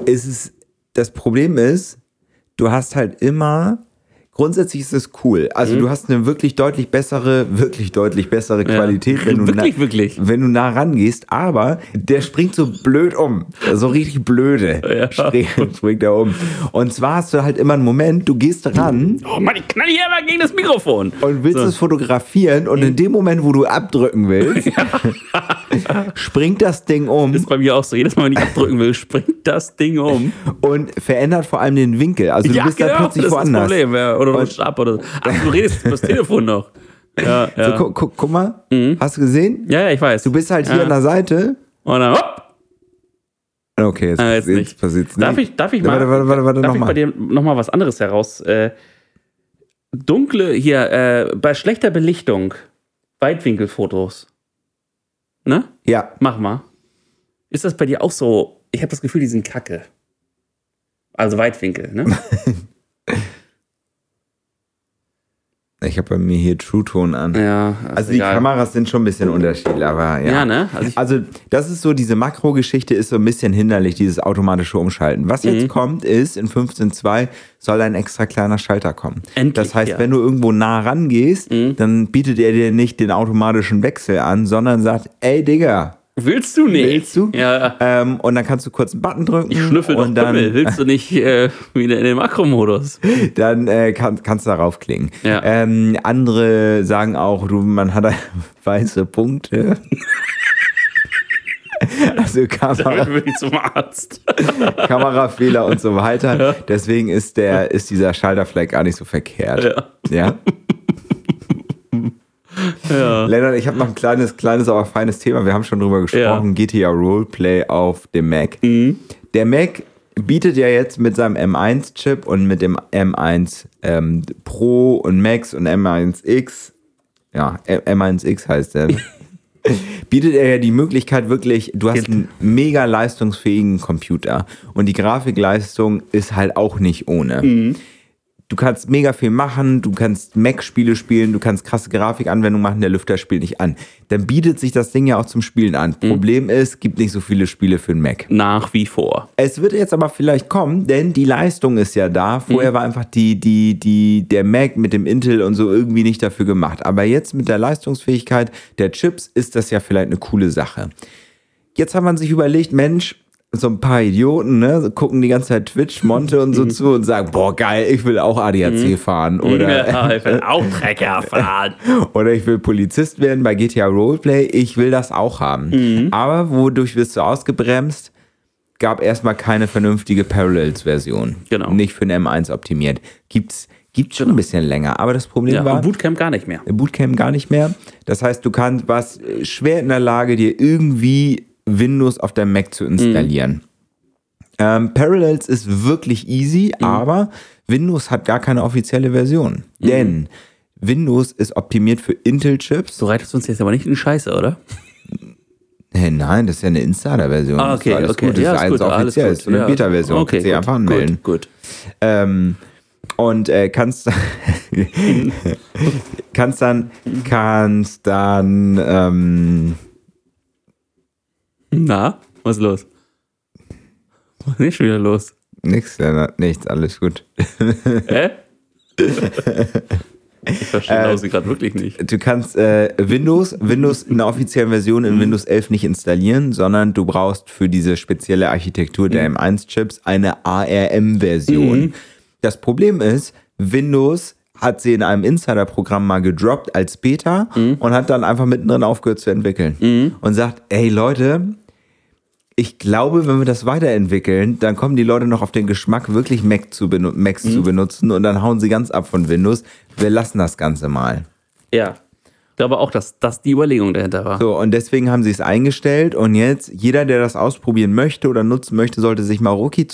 ist es, das Problem ist, du hast halt immer, grundsätzlich ist es cool. Also du hast eine wirklich deutlich bessere, wirklich deutlich bessere Qualität, wenn du, Wirklich, nah, wirklich. wenn du nah rangehst, aber der springt so blöd um. So richtig blöde Ja. springt, springt er um. Und zwar hast du halt immer einen Moment, du gehst ran oh Mann, ich knall hier immer gegen das Mikrofon. und willst es fotografieren und in dem Moment, wo du abdrücken willst, springt das Ding um Ist bei mir auch so. Jedes Mal, wenn ich abdrücken will, springt das Ding um. und verändert vor allem den Winkel. Also du bist da plötzlich genau, das woanders. ist das Problem. Ja. Oder du rutscht ab oder so. Ach, du redest über das Telefon noch. Ja, ja. So, guck, guck, guck mal, hast du gesehen? ja, ja, ich weiß. Du bist halt hier Ja. an der Seite. Und dann, hopp. Okay, jetzt, Ah, jetzt jetzt nicht. passiert's nicht. Darf ich, darf ich mal, Warte, warte, warte, warte, darf noch ich mal. bei dir nochmal was anderes heraus? Äh, dunkle, hier, äh, bei schlechter Belichtung, Weitwinkelfotos. Ne? Ja, Mach mal. Ist das bei dir auch so? Ich habe das Gefühl, die sind kacke. Also Weitwinkel, ne? ich habe bei mir hier True Tone an. ja. Also die egal. Kameras sind schon ein bisschen unterschiedlich, aber ja. Ja, ne? Also Also das ist so, diese Makro-Geschichte ist so ein bisschen hinderlich, dieses automatische Umschalten. Was Mhm. jetzt kommt, ist, in 15.2 soll ein extra kleiner Schalter kommen. Endlich, das heißt, ja. Mhm. wenn du irgendwo nah rangehst, dann bietet er dir nicht den automatischen Wechsel an, sondern sagt, ey Digga, willst du nicht? willst du? Ja. Ähm, und dann kannst du kurz einen Button drücken Ich schnüffel und dann, Pimmel. Willst du nicht äh, wieder in den Makromodus? dann äh, kann, kannst du darauf klingen. Ja. Ähm, andere sagen auch, du, man hat weiße Punkte. also Kamera. Kamerafehler und so weiter. Deswegen ist der, ist dieser Schalter vielleicht gar nicht so verkehrt. Ja. Ja. Ja. Lennart, ich habe noch ein kleines, kleines, aber feines Thema. Wir haben schon drüber gesprochen. GTA Roleplay auf dem Mac. Mhm. Der Mac bietet ja jetzt mit seinem M1-Chip und mit dem M1 ähm, Pro und Max und M1X, ja, M- M1X heißt der, bietet er ja die Möglichkeit wirklich, du hast einen mega leistungsfähigen Computer und die Grafikleistung ist halt auch nicht ohne. Du kannst mega viel machen, du kannst Mac-Spiele spielen, du kannst krasse Grafikanwendungen machen, der Lüfter spielt nicht an. Dann bietet sich das Ding ja auch zum Spielen an. Problem ist, gibt nicht so viele Spiele für den Mac. Nach wie vor. Es wird jetzt aber vielleicht kommen, denn die Leistung ist ja da. Vorher war einfach die, die, die, der Mac mit dem Intel und so irgendwie nicht dafür gemacht. Aber jetzt mit der Leistungsfähigkeit der Chips ist das ja vielleicht eine coole Sache. Jetzt hat man sich überlegt, Mensch, so ein paar Idioten, ne, gucken die ganze Zeit Twitch, Monte und so zu und sagen, boah, geil, ich will auch ADAC fahren oder, Ja, ich will auch Trecker fahren. oder ich will Polizist werden bei GTA Roleplay, ich will das auch haben. Aber wodurch wirst du ausgebremst? Gab erstmal keine vernünftige Parallels-Version. Genau. Nicht für den M1 optimiert. Gibt's, gibt's schon ein bisschen länger. Aber das Problem Ja, war, Bootcamp gar nicht mehr. im Bootcamp gar nicht mehr. Das heißt, du kannst, warst schwer in der Lage, dir irgendwie Windows auf deinem Mac zu installieren. Ähm, Parallels ist wirklich easy, aber Windows hat gar keine offizielle Version. Denn Windows ist optimiert für Intel-Chips. Du reitest uns jetzt aber nicht in die Scheiße, oder? Hey, nein, das ist ja eine Insider-Version. Ah, okay, das ist alles okay. gut. Das Ja, ist alles gut, alles offiziell. gut. Ist so eine Ja. Beta-Version. Okay, kannst gut, einfach anmelden. Gut, gut. Ähm, und äh, kannst, kannst dann, kannst dann, ähm, Na, was ist los? Was ist denn schon wieder los? nix, Lennart, nichts, alles gut. Hä? ich verstehe Äh, Lausi gerade wirklich nicht. Du kannst äh, Windows, Windows in der offiziellen Version in Windows 11 nicht installieren, sondern du brauchst für diese spezielle Architektur der M1-Chips eine ARM-Version. Das Problem ist, Windows hat sie in einem Insider-Programm mal gedroppt als Beta und hat dann einfach mittendrin aufgehört zu entwickeln. Und sagt, ey Leute, ich glaube, wenn wir das weiterentwickeln, dann kommen die Leute noch auf den Geschmack, wirklich Mac zu Macs zu benutzen und dann hauen sie ganz ab von Windows. Wir lassen das Ganze mal. Ja. Ich glaube auch, dass das die Überlegung dahinter war. So, und deswegen haben sie es eingestellt und jetzt, jeder, der das ausprobieren möchte oder nutzen möchte, sollte sich mal rucki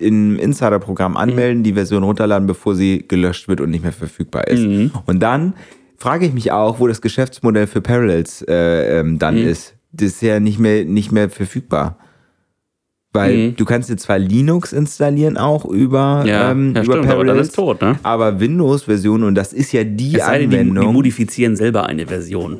im Insider-Programm anmelden, die Version runterladen, bevor sie gelöscht wird und nicht mehr verfügbar ist. Und dann frage ich mich auch, wo das Geschäftsmodell für Parallels äh, ähm, dann ist. Das ist ja nicht mehr, nicht mehr verfügbar. Weil du kannst jetzt zwar Linux installieren auch über, Ja, ähm, ja, über stimmt, aber Parallels, ist tot, ne? aber Es Windows-Version, und das ist ja die sei denn, die, die Anwendung, modifizieren selber eine Version.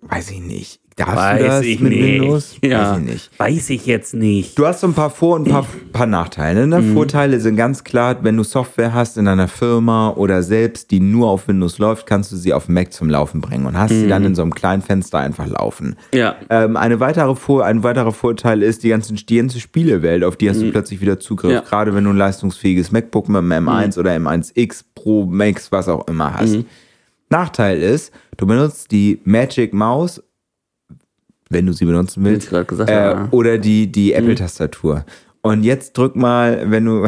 weiß ich nicht. Darfst Weiß du das ich mit nicht. Windows? Ja. Weiß ich nicht. Weiß ich jetzt nicht. Du hast so ein paar Vor- und ein paar, paar Nachteile. Ne? Mhm. Vorteile sind ganz klar, wenn du Software hast in einer Firma oder selbst, die nur auf Windows läuft, kannst du sie auf Mac zum Laufen bringen und hast sie Mhm. dann in so einem kleinen Fenster einfach laufen. Ja. Ähm, eine weitere Vor ein weiterer Vorteil ist die, ganzen, die ganze Spielewelt, auf die hast du plötzlich wieder Zugriff. Mhm. Ja. Mhm. Gerade wenn du ein leistungsfähiges MacBook mit einem M1 oder M1X Pro Max, was auch immer hast. Nachteil ist, du benutzt die Magic Maus, wenn du sie benutzen willst, ich gesagt äh, habe. oder die, Mhm. die Apple-Tastatur. Und jetzt drück mal, wenn du,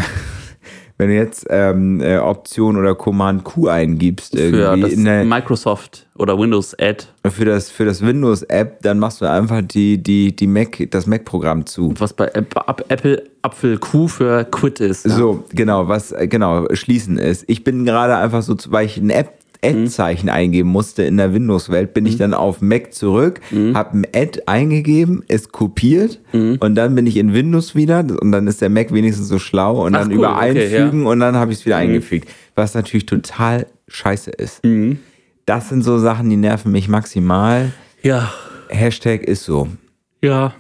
wenn du jetzt ähm, äh, Option oder Command Q eingibst, Für irgendwie das in der, Microsoft oder Windows Ad, für das, für das Windows-App, dann machst du einfach die, die, die Mac, das Mac-Programm zu. was bei App- App- Apple Apfel Q für Quit ist. Ja. So, genau, was äh, genau schließen ist. Ich bin gerade einfach so, weil ich ein App Ad-Zeichen eingeben musste in der Windows-Welt, bin ich dann auf Mac zurück, habe ein Ad eingegeben, es kopiert und dann bin ich in Windows wieder und dann ist der Mac wenigstens so schlau und Ach, dann cool, über okay, einfügen und dann habe ich es wieder eingefügt. Was natürlich total scheiße ist. Das sind so Sachen, die nerven mich maximal. Ja. Hashtag ist so. Ja.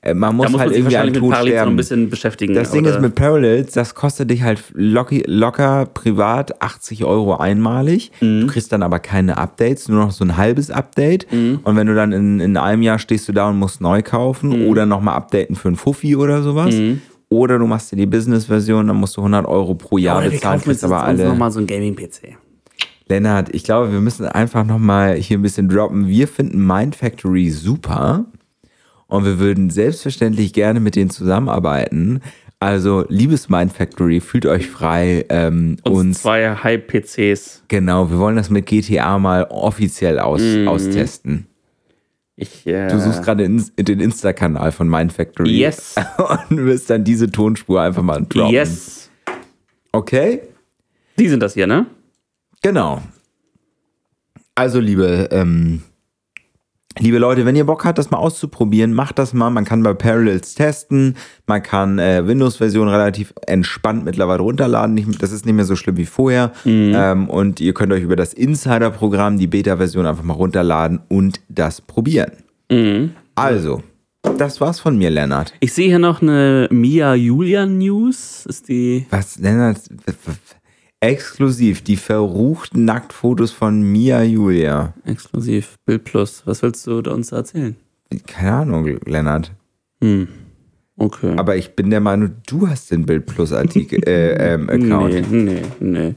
Äh, Man muss, Da muss halt man sich irgendwie einen wahrscheinlich mit Parallels noch sterben. ein bisschen beschäftigen. Das Ding ist mit Parallels, das kostet dich halt locker, locker privat 80 Euro einmalig. Mhm. Du kriegst dann aber keine Updates, nur noch so ein halbes Update. Mhm. Und wenn du dann in, in einem Jahr stehst du da und musst neu kaufen Mhm. oder nochmal updaten für ein Fuffi oder sowas. Oder du machst dir die Business-Version, dann musst du 100 Euro pro Jahr wir bezahlen, kriegst aber alle. nochmal so ein Gaming-PC. Lennart, ich glaube, wir müssen einfach nochmal hier ein bisschen droppen. Wir finden Mind Factory super und wir würden selbstverständlich gerne mit denen zusammenarbeiten. Also, liebes Mind Factory, fühlt euch frei, ähm, Uns, uns, zwei Hype-PCs. genau, wir wollen das mit GTA mal offiziell aus, austesten. Ich, äh, Du suchst gerade in, den Insta-Kanal von Mind Factory Yes. und wirst dann diese Tonspur einfach mal droppen. Yes. Okay? Die sind das hier, ne? Genau. Also, liebe, ähm, liebe Leute, wenn ihr Bock habt, das mal auszuprobieren, macht das mal. Man kann bei Parallels testen. Man kann äh, Windows-Version relativ entspannt mittlerweile runterladen. Nicht, das ist nicht mehr so schlimm wie vorher. Ähm, und ihr könnt euch über das Insider-Programm die Beta-Version einfach mal runterladen und das probieren. Also, das war's von mir, Lennart. Ich sehe hier noch eine Mia Julia News. Ist die. Was, Lennart? Exklusiv die verruchten Nacktfotos von Mia Julia. Exklusiv, Bild Plus. Was willst du da uns erzählen? Keine Ahnung, Lennart. Okay. Aber ich bin der Meinung, du hast den Bild Plus Artikel äh, ähm, Account. nee, nee, nee.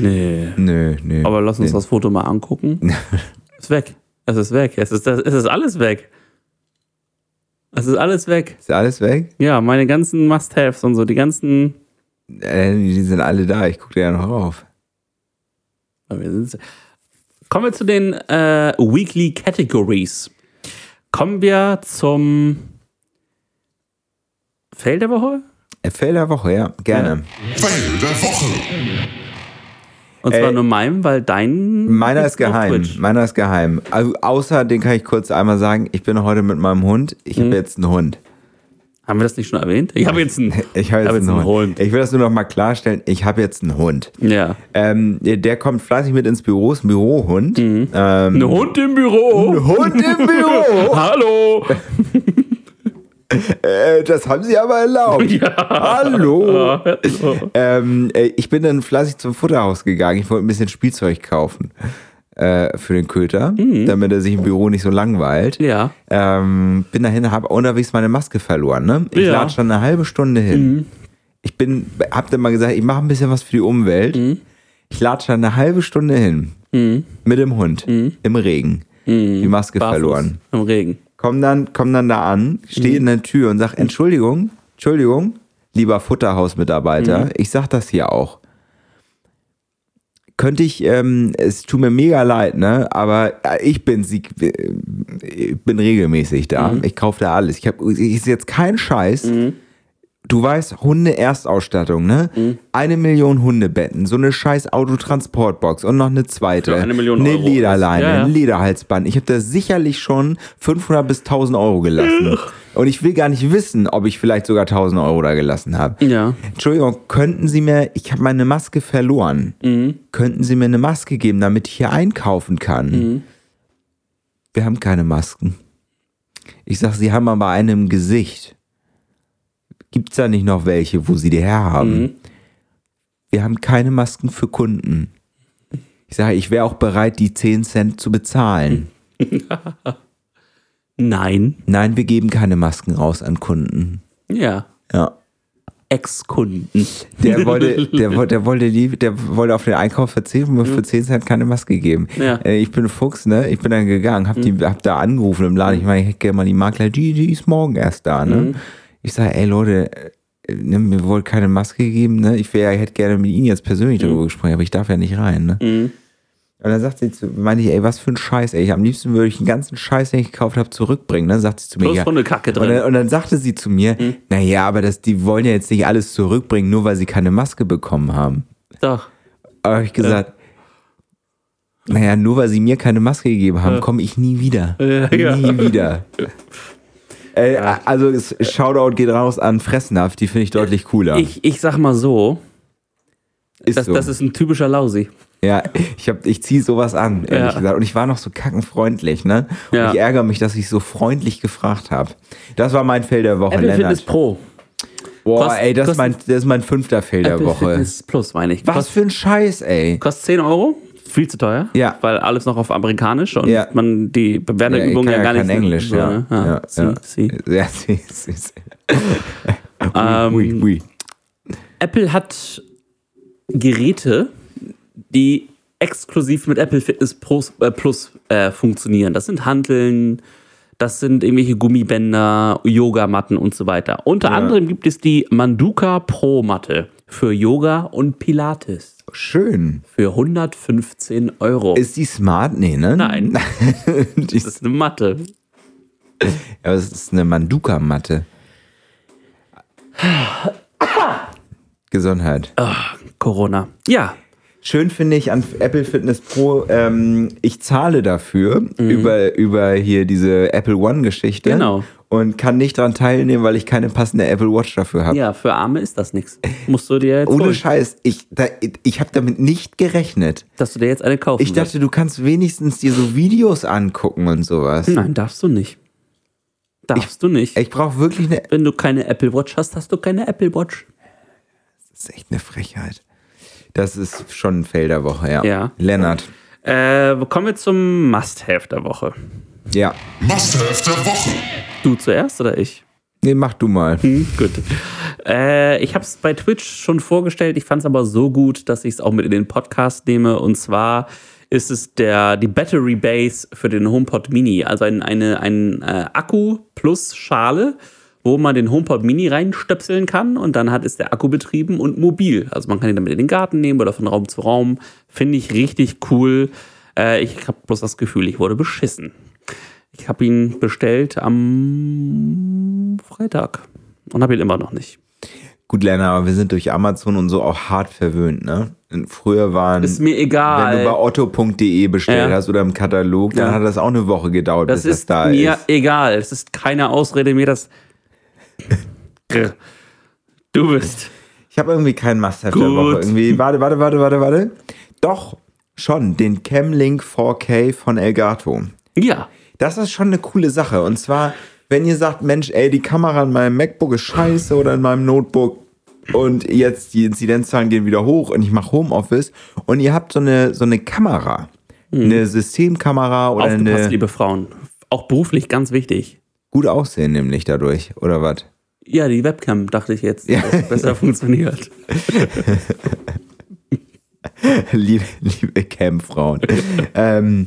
Nee. Nö, nö. Aber lass uns nee. das Foto mal angucken. ist weg. Es ist weg. Es ist, es ist alles weg. Es ist alles weg. Ist alles weg? Ja, meine ganzen Must-Haves und so, die ganzen. Äh, die sind alle da. Ich gucke dir ja noch auf. Aber wir sind's- Kommen wir zu den äh, Weekly Categories. Kommen wir zum Fail der Woche? Äh, Fail der Woche, ja, gerne. Fail der Woche. Und zwar Äh, nur meinem, weil dein. Meiner ist geheim. Meiner ist geheim. Also, außer, den kann ich kurz einmal sagen, ich bin heute mit meinem Hund. Ich Mhm. habe jetzt einen Hund. Haben wir das nicht schon erwähnt? Ich habe jetzt einen. Ich habe jetzt, hab einen, Hund. Ich will das nur noch mal klarstellen. Ich habe jetzt einen Hund. Ja. Ähm, der, kommt fleißig mit ins Büro, ist ein Bürohund. Ähm, Ein Hund im Büro. Hund im Büro! Hallo. äh, das haben sie aber erlaubt. Hallo! Ähm, äh, ich bin dann fleißig zum Futterhaus gegangen. Ich wollte ein bisschen Spielzeug kaufen äh, für den Köter, damit er sich im Büro nicht so langweilt. Mhm. Ja. Ähm, bin dahin, habe unterwegs meine Maske verloren. Ne? Ich Ja. Mhm. latsch dann eine halbe Stunde hin. Ich ich bin, hab dann mal gesagt, ich mache ein bisschen was für die Umwelt. Mhm. Ich latsche dann eine halbe Stunde hin mit dem Hund im Regen. Die Maske Mhm. Barfuß verloren. Im Regen. Komm dann, komm dann da an, stehe in der Tür und sag, Entschuldigung, Entschuldigung, lieber Futterhausmitarbeiter, ich sag das hier auch. Könnte ich, ähm, es tut mir mega leid, ne? Aber äh, ich bin sie, äh, ich bin regelmäßig da. Ich kaufe da alles. Ich habe, ist jetzt kein Scheiß. Du weißt, Hunde-Erstausstattung, ne? Eine Million Hundebetten, so eine scheiß Autotransportbox und noch eine zweite. Für eine Million eine Euro. Lederleine, Ja, ja. ein Lederhalsband. Ich habe da sicherlich schon 500 bis 1000 Euro gelassen. Und ich will gar nicht wissen, ob ich vielleicht sogar 1000 Euro da gelassen habe. Ja. Entschuldigung, könnten Sie mir, ich habe meine Maske verloren. Mhm. Könnten Sie mir eine Maske geben, damit ich hier einkaufen kann? Mhm. Wir haben keine Masken. Ich sag, Sie haben aber eine im Gesicht. Gibt's da nicht noch welche, wo Sie die herhaben? Mhm. Wir haben keine Masken für Kunden. Ich sage, ich wäre auch bereit, die 10 Cent zu bezahlen. Nein. Nein, wir geben keine Masken raus an Kunden. Ja. Ja. Ex-Kunden. Der wollte, der, der wollte die, der wollte auf den Einkauf verzichten und mir für 10 Cent keine Maske geben. Ja. Äh, Ich bin ein Fuchs, ne? Ich bin dann gegangen, hab, die, hab da angerufen im Laden. Ich meine, ich hätte gerne mal die Makler, die, die ist morgen erst da, ne? Ich sage, ey Leute, äh, ne, mir wurde keine Maske gegeben, ne? Ich, wär, ich hätte gerne mit Ihnen jetzt persönlich darüber gesprochen, aber ich darf ja nicht rein, ne? Und dann sagt sie zu, meine ich, ey, was für ein Scheiß, ey. Ich, am liebsten würde ich den ganzen Scheiß, den ich gekauft habe, zurückbringen. Dann sagt sie zu mir, Plus ja. Hundekacke Und dann, drin. und dann sagte sie zu mir, naja, aber das, die wollen ja jetzt nicht alles zurückbringen, nur weil sie keine Maske bekommen haben. Doch. Aber ich gesagt, naja, nur weil sie mir keine Maske gegeben haben, komme ich nie wieder. ja. Nie wieder. Äh, also Shoutout geht raus an Fressnapf, die finde ich deutlich cooler. Ich, ich sag mal so, ist das, so. das ist ein typischer Lausi. ja, ich, hab- ich ziehe sowas an, ehrlich Ja. gesagt. Und ich war noch so kackenfreundlich, ne? Und Ja. ich ärgere mich, dass ich so freundlich gefragt habe. Das war mein Fell der Woche, Apple Fitness. Pro. Boah, Kost- ey, das ist, kost- mein, das ist mein fünfter der Apple Woche. Fitness Plus, meine ich. Was Kost, für ein Scheiß, ey. kostet 10 Euro. Viel zu teuer. Ja. Weil alles noch auf amerikanisch und Ja. man die Ja, ich Bewerterübungen kann ja, gar nicht. Englisch, so, ja. ja, ja, Sie, ja. sie. Ja, sie. Ähm. Apple hat Geräte, die exklusiv mit Apple Fitness Plus, äh, Plus äh, funktionieren. Das sind Hanteln, das sind irgendwelche Gummibänder, Yogamatten und so weiter. Unter anderem gibt es die Manduka Pro Matte für Yoga und Pilates Schön. für 115 Euro. Ist die smart? Nee, ne? Nein. das ist, eine Matte. ja, es ist eine Manduka-Matte. Gesundheit. Corona. Ja. Schön finde ich an Apple Fitness Pro, ähm, ich zahle dafür über, über hier diese Apple One-Geschichte. Genau. Und kann nicht daran teilnehmen, weil ich keine passende Apple Watch dafür habe. Ja, für Arme ist das nichts. Musst du dir jetzt Ohne holen, Scheiß, ich, da, ich habe damit nicht gerechnet. dass du dir jetzt eine kaufen Ich dachte, du kannst wenigstens dir so Videos angucken und sowas. Nein, darfst du nicht. Darfst du nicht. Ich brauche wirklich eine. Wenn du keine Apple Watch hast, hast du keine Apple Watch. Das ist echt eine Frechheit. Das ist schon ein Fail der Woche, ja. Ja. Lennart. Äh, kommen wir zum Must-Have der Woche. Ja. Must-Have der Woche. Du zuerst oder ich? Nee, mach du mal. Hm, gut. Äh, ich habe es bei Twitch schon vorgestellt. Ich fand es aber so gut, dass ich es auch mit in den Podcast nehme. Und zwar ist es der, die Battery Base für den HomePod Mini. Also ein, eine, ein äh, Akku plus Schale, wo man den HomePod Mini reinstöpseln kann. Und dann hat ist der Akku betrieben und mobil. Also man kann ihn damit in den Garten nehmen oder von Raum zu Raum. Finde ich richtig cool. Äh, ich habe bloß das Gefühl, ich wurde beschissen. Ich habe ihn bestellt am Freitag und habe ihn immer noch nicht. Gut, Lennart, aber wir sind durch Amazon und so auch hart verwöhnt, ne? Früher waren. Ist mir egal. Wenn du bei otto.de bestellt Ja. hast oder im Katalog, dann Ja. hat das auch eine Woche gedauert, das bis das ist da mir ist. egal. Es ist keine Ausrede, mir das. Du bist. Ich habe irgendwie keinen Must-Have der. Woche. Irgendwie, warte, warte, warte, warte, warte. Doch, schon, den Camlink 4K von Elgato. Ja. Das ist schon eine coole Sache. Und zwar, wenn ihr sagt, Mensch, ey, die Kamera in meinem MacBook ist scheiße oder in meinem Notebook und jetzt die Inzidenzzahlen gehen wieder hoch und ich mache Homeoffice und ihr habt so eine, so eine Kamera, eine Systemkamera oder Aufgepasst, eine liebe Frauen. Auch beruflich ganz wichtig. gut aussehen nämlich dadurch, oder was? Ja, die Webcam, dachte ich jetzt, Ja. besser funktioniert. liebe, liebe Cam-Frauen. ähm,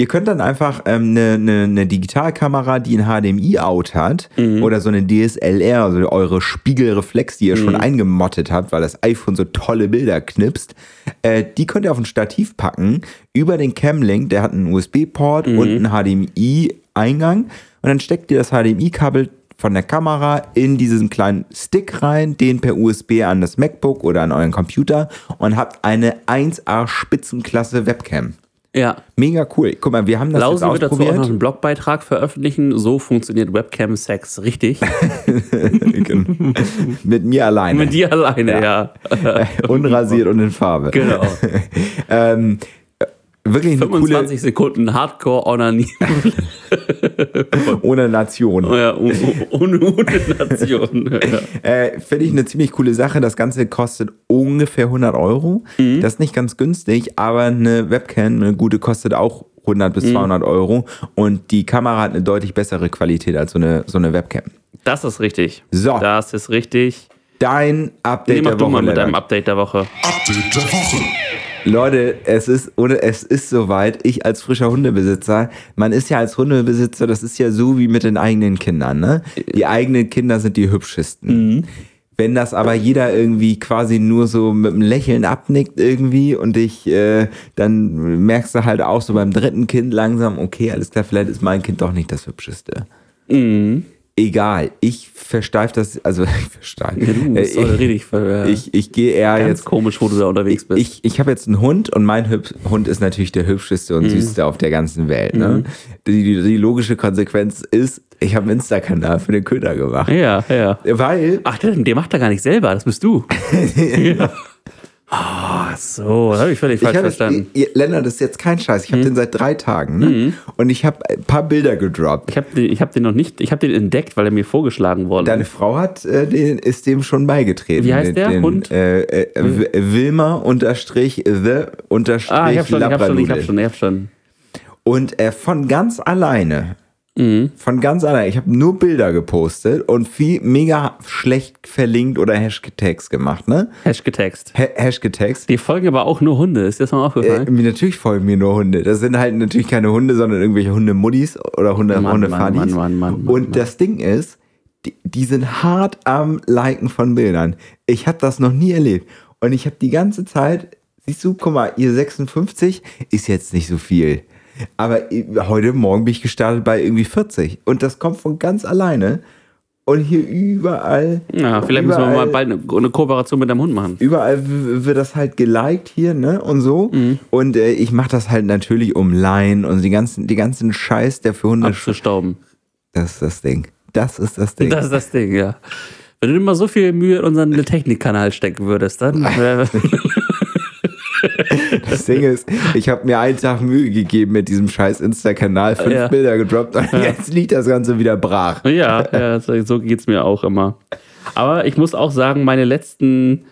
ihr könnt dann einfach ähm, eine, eine, eine Digitalkamera, die ein HDMI-Out hat, oder so eine DSLR, also eure Spiegelreflex, die ihr schon eingemottet habt, weil das iPhone so tolle Bilder knipst, äh, die könnt ihr auf ein Stativ packen, über den Cam-Link, der hat einen USB-Port und einen HDMI-Eingang, und dann steckt ihr das HDMI-Kabel von der Kamera in diesen kleinen Stick rein, den per USB an das MacBook oder an euren Computer und habt eine 1A Spitzenklasse Webcam. Ja. Mega cool. Guck mal, wir haben das Lausi jetzt wird dazu auch noch einen Blogbeitrag veröffentlichen. So funktioniert Webcam-Sex richtig. Mit mir alleine. Mit dir alleine, ja. Unrasiert und in Farbe. Genau. ähm, äh, wirklich eine 25 Sekunden Hardcore-Onanie. coole, ohne Nation. ja, ohne, ohne, ohne Nation. Ja. Äh, Finde ich eine ziemlich coole Sache. Das Ganze kostet ungefähr 100 Euro. Mhm. Das ist nicht ganz günstig, aber eine Webcam, eine gute, kostet auch 100 Mhm. bis 200 Euro. Und die Kamera hat eine deutlich bessere Qualität als so eine, so eine Webcam. Das ist richtig. So. Das ist richtig. Dein Update Nee, mach der du Woche. mal mit deinem Update der Woche. Update der Woche. Leute, es ist, oder es ist soweit, ich als frischer Hundebesitzer, man ist ja als Hundebesitzer, das ist ja so wie mit den eigenen Kindern, ne? Die eigenen Kinder sind die hübschesten. Wenn das aber jeder irgendwie quasi nur so mit einem Lächeln abnickt irgendwie und ich, äh, dann merkst du halt auch so beim dritten Kind langsam, okay, alles klar, vielleicht ist mein Kind doch nicht das hübscheste. Egal, ich versteif das, also ich versteif. Ja, du äh, bist äh, richtig ver- ich, ich gehe eher ganz jetzt komisch, wo du da unterwegs bist. ich, ich habe jetzt einen Hund und mein Hüb Hund ist natürlich der hübscheste Mhm. und süßeste auf der ganzen Welt. Ne? Die, die, die logische Konsequenz ist, ich habe einen Insta-Kanal für den Köder gemacht. ja, ja. Weil, Ach, der, der macht er gar nicht selber, das bist du. ja. Ah, so, das habe ich völlig ich falsch habe verstanden. Mhm. Lennart, das ist jetzt kein Scheiß. Ich habe den seit drei Tagen ne? und ich habe ein paar Bilder gedroppt. Ich habe den, ich hab den noch nicht, ich habe den entdeckt, weil er mir vorgeschlagen worden Deine ist. Frau hat äh, den, ist dem schon beigetreten. Wie heißt der den, Hund? Äh, äh, W- Wilma unterstrich the unterstrich Ah, ich habe schon, ich habe schon, ich habe schon, ich habe schon. Und äh, von ganz alleine, Mhm. von ganz alleine, ich habe nur Bilder gepostet und viel mega schlecht verlinkt oder Hashtags gemacht, ne? Hashgetext. Ha Hashtags. Die folgen aber auch nur Hunde, ist das mal Äh, aufgefallen? mir natürlich folgen mir nur Hunde. Das sind halt natürlich keine Hunde, sondern irgendwelche Hundemuddis oder Hunde, Mann, Hundefadis. Mann, Mann, Mann, Mann, Und das Ding ist, die, die sind hart am Liken von Bildern. Ich habe das noch nie erlebt. Und ich habe die ganze Zeit, siehst du, guck mal, ihr 56 ist jetzt nicht so viel. Aber äh, heute Morgen bin ich gestartet bei irgendwie 40. Und das kommt von ganz alleine. Und hier überall. Ja, vielleicht müssen wir überall- mal bald eine, eine Kooperation mit deinem Hund machen. Überall wird das halt geliked hier, ne? Und so. Mhm. Und äh, ich mache das halt natürlich um Line und die ganzen, die ganzen Scheiß, der für Hunde. Abzustauben. Das ist das Ding. Das ist das Ding. Das ist das Ding, ja. Wenn du immer so viel Mühe in unseren Technikkanal stecken würdest, dann. Das Ding ist, ich habe mir einen Tag Mühe gegeben mit diesem scheiß Insta-Kanal, fünf Ja. Bilder gedroppt und jetzt liegt das Ganze wieder brach. ja, ja, so, so geht's mir auch immer. Aber ich muss auch sagen, meine letzten.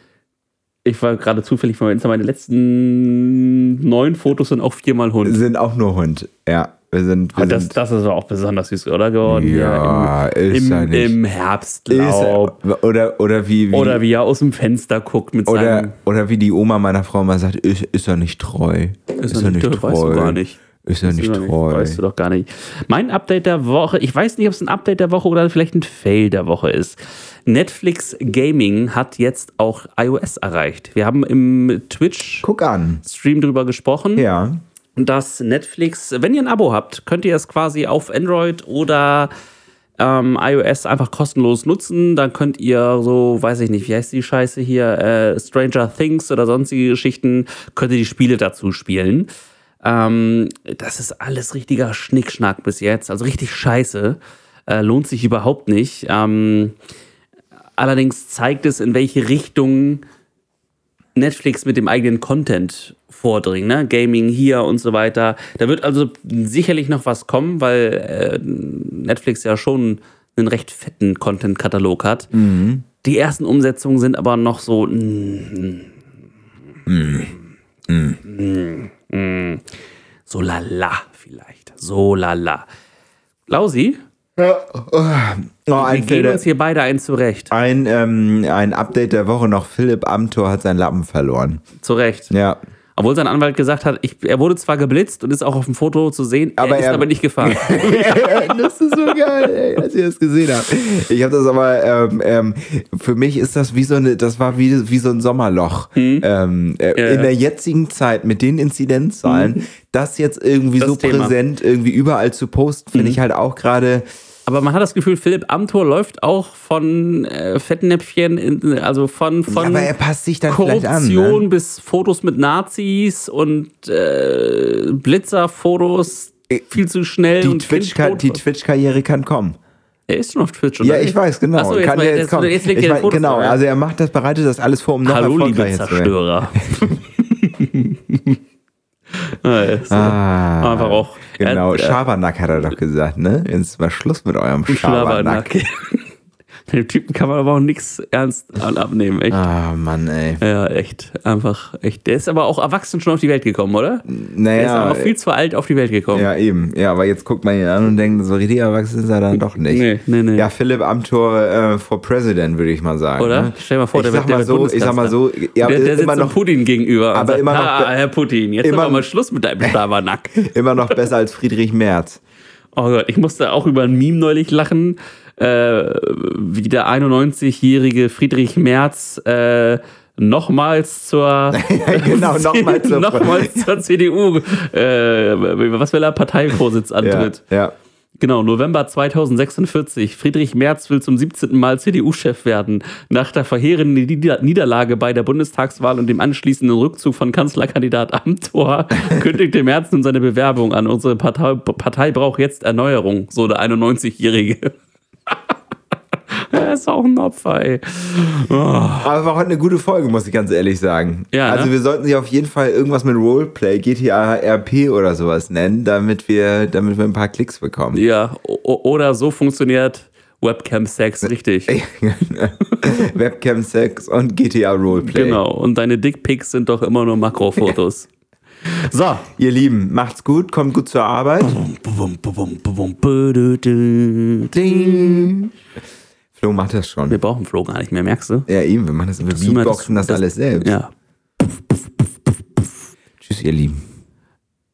Ich war gerade zufällig von Insta, meine letzten neun Fotos sind auch viermal Hund. sind auch nur Hund. Ja, wir sind. Wir Und das, sind das ist aber auch besonders süß, oder? Geworden? Ja, im, ist im, ja nicht. Im ist, Herbstlaub. oder, oder wie, wie Oder wie er aus dem Fenster guckt mit oder, seinem. oder wie die Oma meiner Frau mal sagt, ist, ist er nicht treu? Ist, er nicht treu? Weißt du gar nicht. Ist er nicht treu? Weißt du doch gar nicht. Mein Update der Woche, ich weiß nicht, ob es ein Update der Woche oder vielleicht ein Fail der Woche ist. Netflix Gaming hat jetzt auch iOS erreicht. Wir haben im Twitch-Stream Guck an. drüber gesprochen, Ja. Dass Netflix, wenn ihr ein Abo habt, könnt ihr es quasi auf Android oder ähm, iOS einfach kostenlos nutzen. Dann könnt ihr so, weiß ich nicht, wie heißt die Scheiße hier, äh, Stranger Things oder sonstige Geschichten, könnt ihr die Spiele dazu spielen. Ähm, das ist alles richtiger Schnickschnack bis jetzt, also richtig scheiße. Äh, lohnt sich überhaupt nicht. Ähm, allerdings zeigt es, in welche Richtung Netflix mit dem eigenen Content vordringen, ne? Gaming hier und so weiter. Da wird also sicherlich noch was kommen, weil äh, Netflix ja schon einen recht fetten Content-Katalog hat. Die ersten Umsetzungen sind aber noch so. mm, mm, mm, so lala vielleicht. So lala. Lausi, Oh, Wir ein, gehen Felde- uns hier beide ein zurecht. ein, ähm, ein Update der Woche noch. Philipp Amthor hat seinen Lappen verloren. Zurecht. Ja. Obwohl sein Anwalt gesagt hat, ich, er wurde zwar geblitzt und ist auch auf dem Foto zu sehen, Aber er ist er- aber nicht gefahren. das ist so geil, ey, als ich das gesehen habe. Ich habe das aber, ähm, ähm, für mich ist das wie so eine, das war wie, wie so ein Sommerloch. Ähm, äh, Ja, in ja. der jetzigen Zeit mit den Inzidenzzahlen, das jetzt irgendwie Das so Thema. präsent irgendwie überall zu posten, finde ich halt auch gerade. Aber man hat das Gefühl, Philipp Amthor läuft auch von äh, Fettnäpfchen, in, also von, von aber er passt sich dann vielleicht an. Korruption Ne? bis Fotos mit Nazis und äh, Blitzerfotos viel zu schnell Die und Twitch- Kind die tot- Twitch-Karriere kann kommen. Er ist schon auf Twitch, Ja, ich weiß, genau. So, jetzt, kann mal- ja jetzt, jetzt, kommen. jetzt legt ich er mein, genau, vor, ja. also er macht das, bereitet das alles vor, um noch Hallo, liebe erfolgreicher zu werden. Zerstörer. Ja, ist so. Ah, Einfach auch. Genau, Er- er- Schabernack hat er doch gesagt, ne? Jetzt mal Schluss mit eurem Schabernack. Schabernack. Dem Typen kann man aber auch nichts ernst abnehmen, echt. Ah, Mann, ey. Ja, echt. Einfach, echt. Der ist aber auch erwachsen schon auf die Welt gekommen, oder? Der ist Naja, aber viel zu alt auf die Welt gekommen. ja, eben. Ja, aber jetzt guckt man ihn an und denkt, so richtig erwachsen ist er dann doch nicht. Nee, nee, nee. Ja, Philipp Amthor äh, for President, würde ich mal sagen. Oder? Ne? Stell dir mal vor, ich der wird, der mal so, ich sag mal so, ja, der, der sitzt immer noch, Putin gegenüber. aber sagt, immer noch ah, Herr Putin, jetzt immer- mal Schluss mit deinem Schabernack. immer noch besser als Friedrich Merz. Oh Gott, ich musste auch über ein Meme neulich lachen, äh, wie der 91-jährige Friedrich Merz äh, nochmals zur genau, nochmal zur nochmals zur CDU, äh, was will er, Parteivorsitz Ja, antritt. ja. Genau, November 2046. Friedrich Merz will zum 17. Mal CDU-Chef werden. Nach der verheerenden Nieder Niederlage bei der Bundestagswahl und dem anschließenden Rückzug von Kanzlerkandidat Amthor kündigte Merz nun seine Bewerbung an. Unsere Partei, Partei braucht jetzt Erneuerung, so der 91-Jährige. er ist auch ein Opfer, ey. Aber war heute eine gute Folge, muss ich ganz ehrlich sagen. Ja, also ne? wir sollten sie auf jeden Fall irgendwas mit Roleplay, GTA RP oder sowas nennen, damit wir, damit wir ein paar Klicks bekommen. Ja, o- oder so funktioniert Webcam-Sex richtig. Webcam Sex und GTA Roleplay. Genau, und deine Dickpics sind doch immer nur Makrofotos. So. Ihr Lieben, macht's gut, kommt gut zur Arbeit. Flo macht das schon. Wir brauchen Flo gar nicht mehr, merkst du? Ja, eben, wir machen das, wir wir beatboxen das, alles selbst. Ja. Tschüss, ihr Lieben.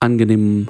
Angenehmen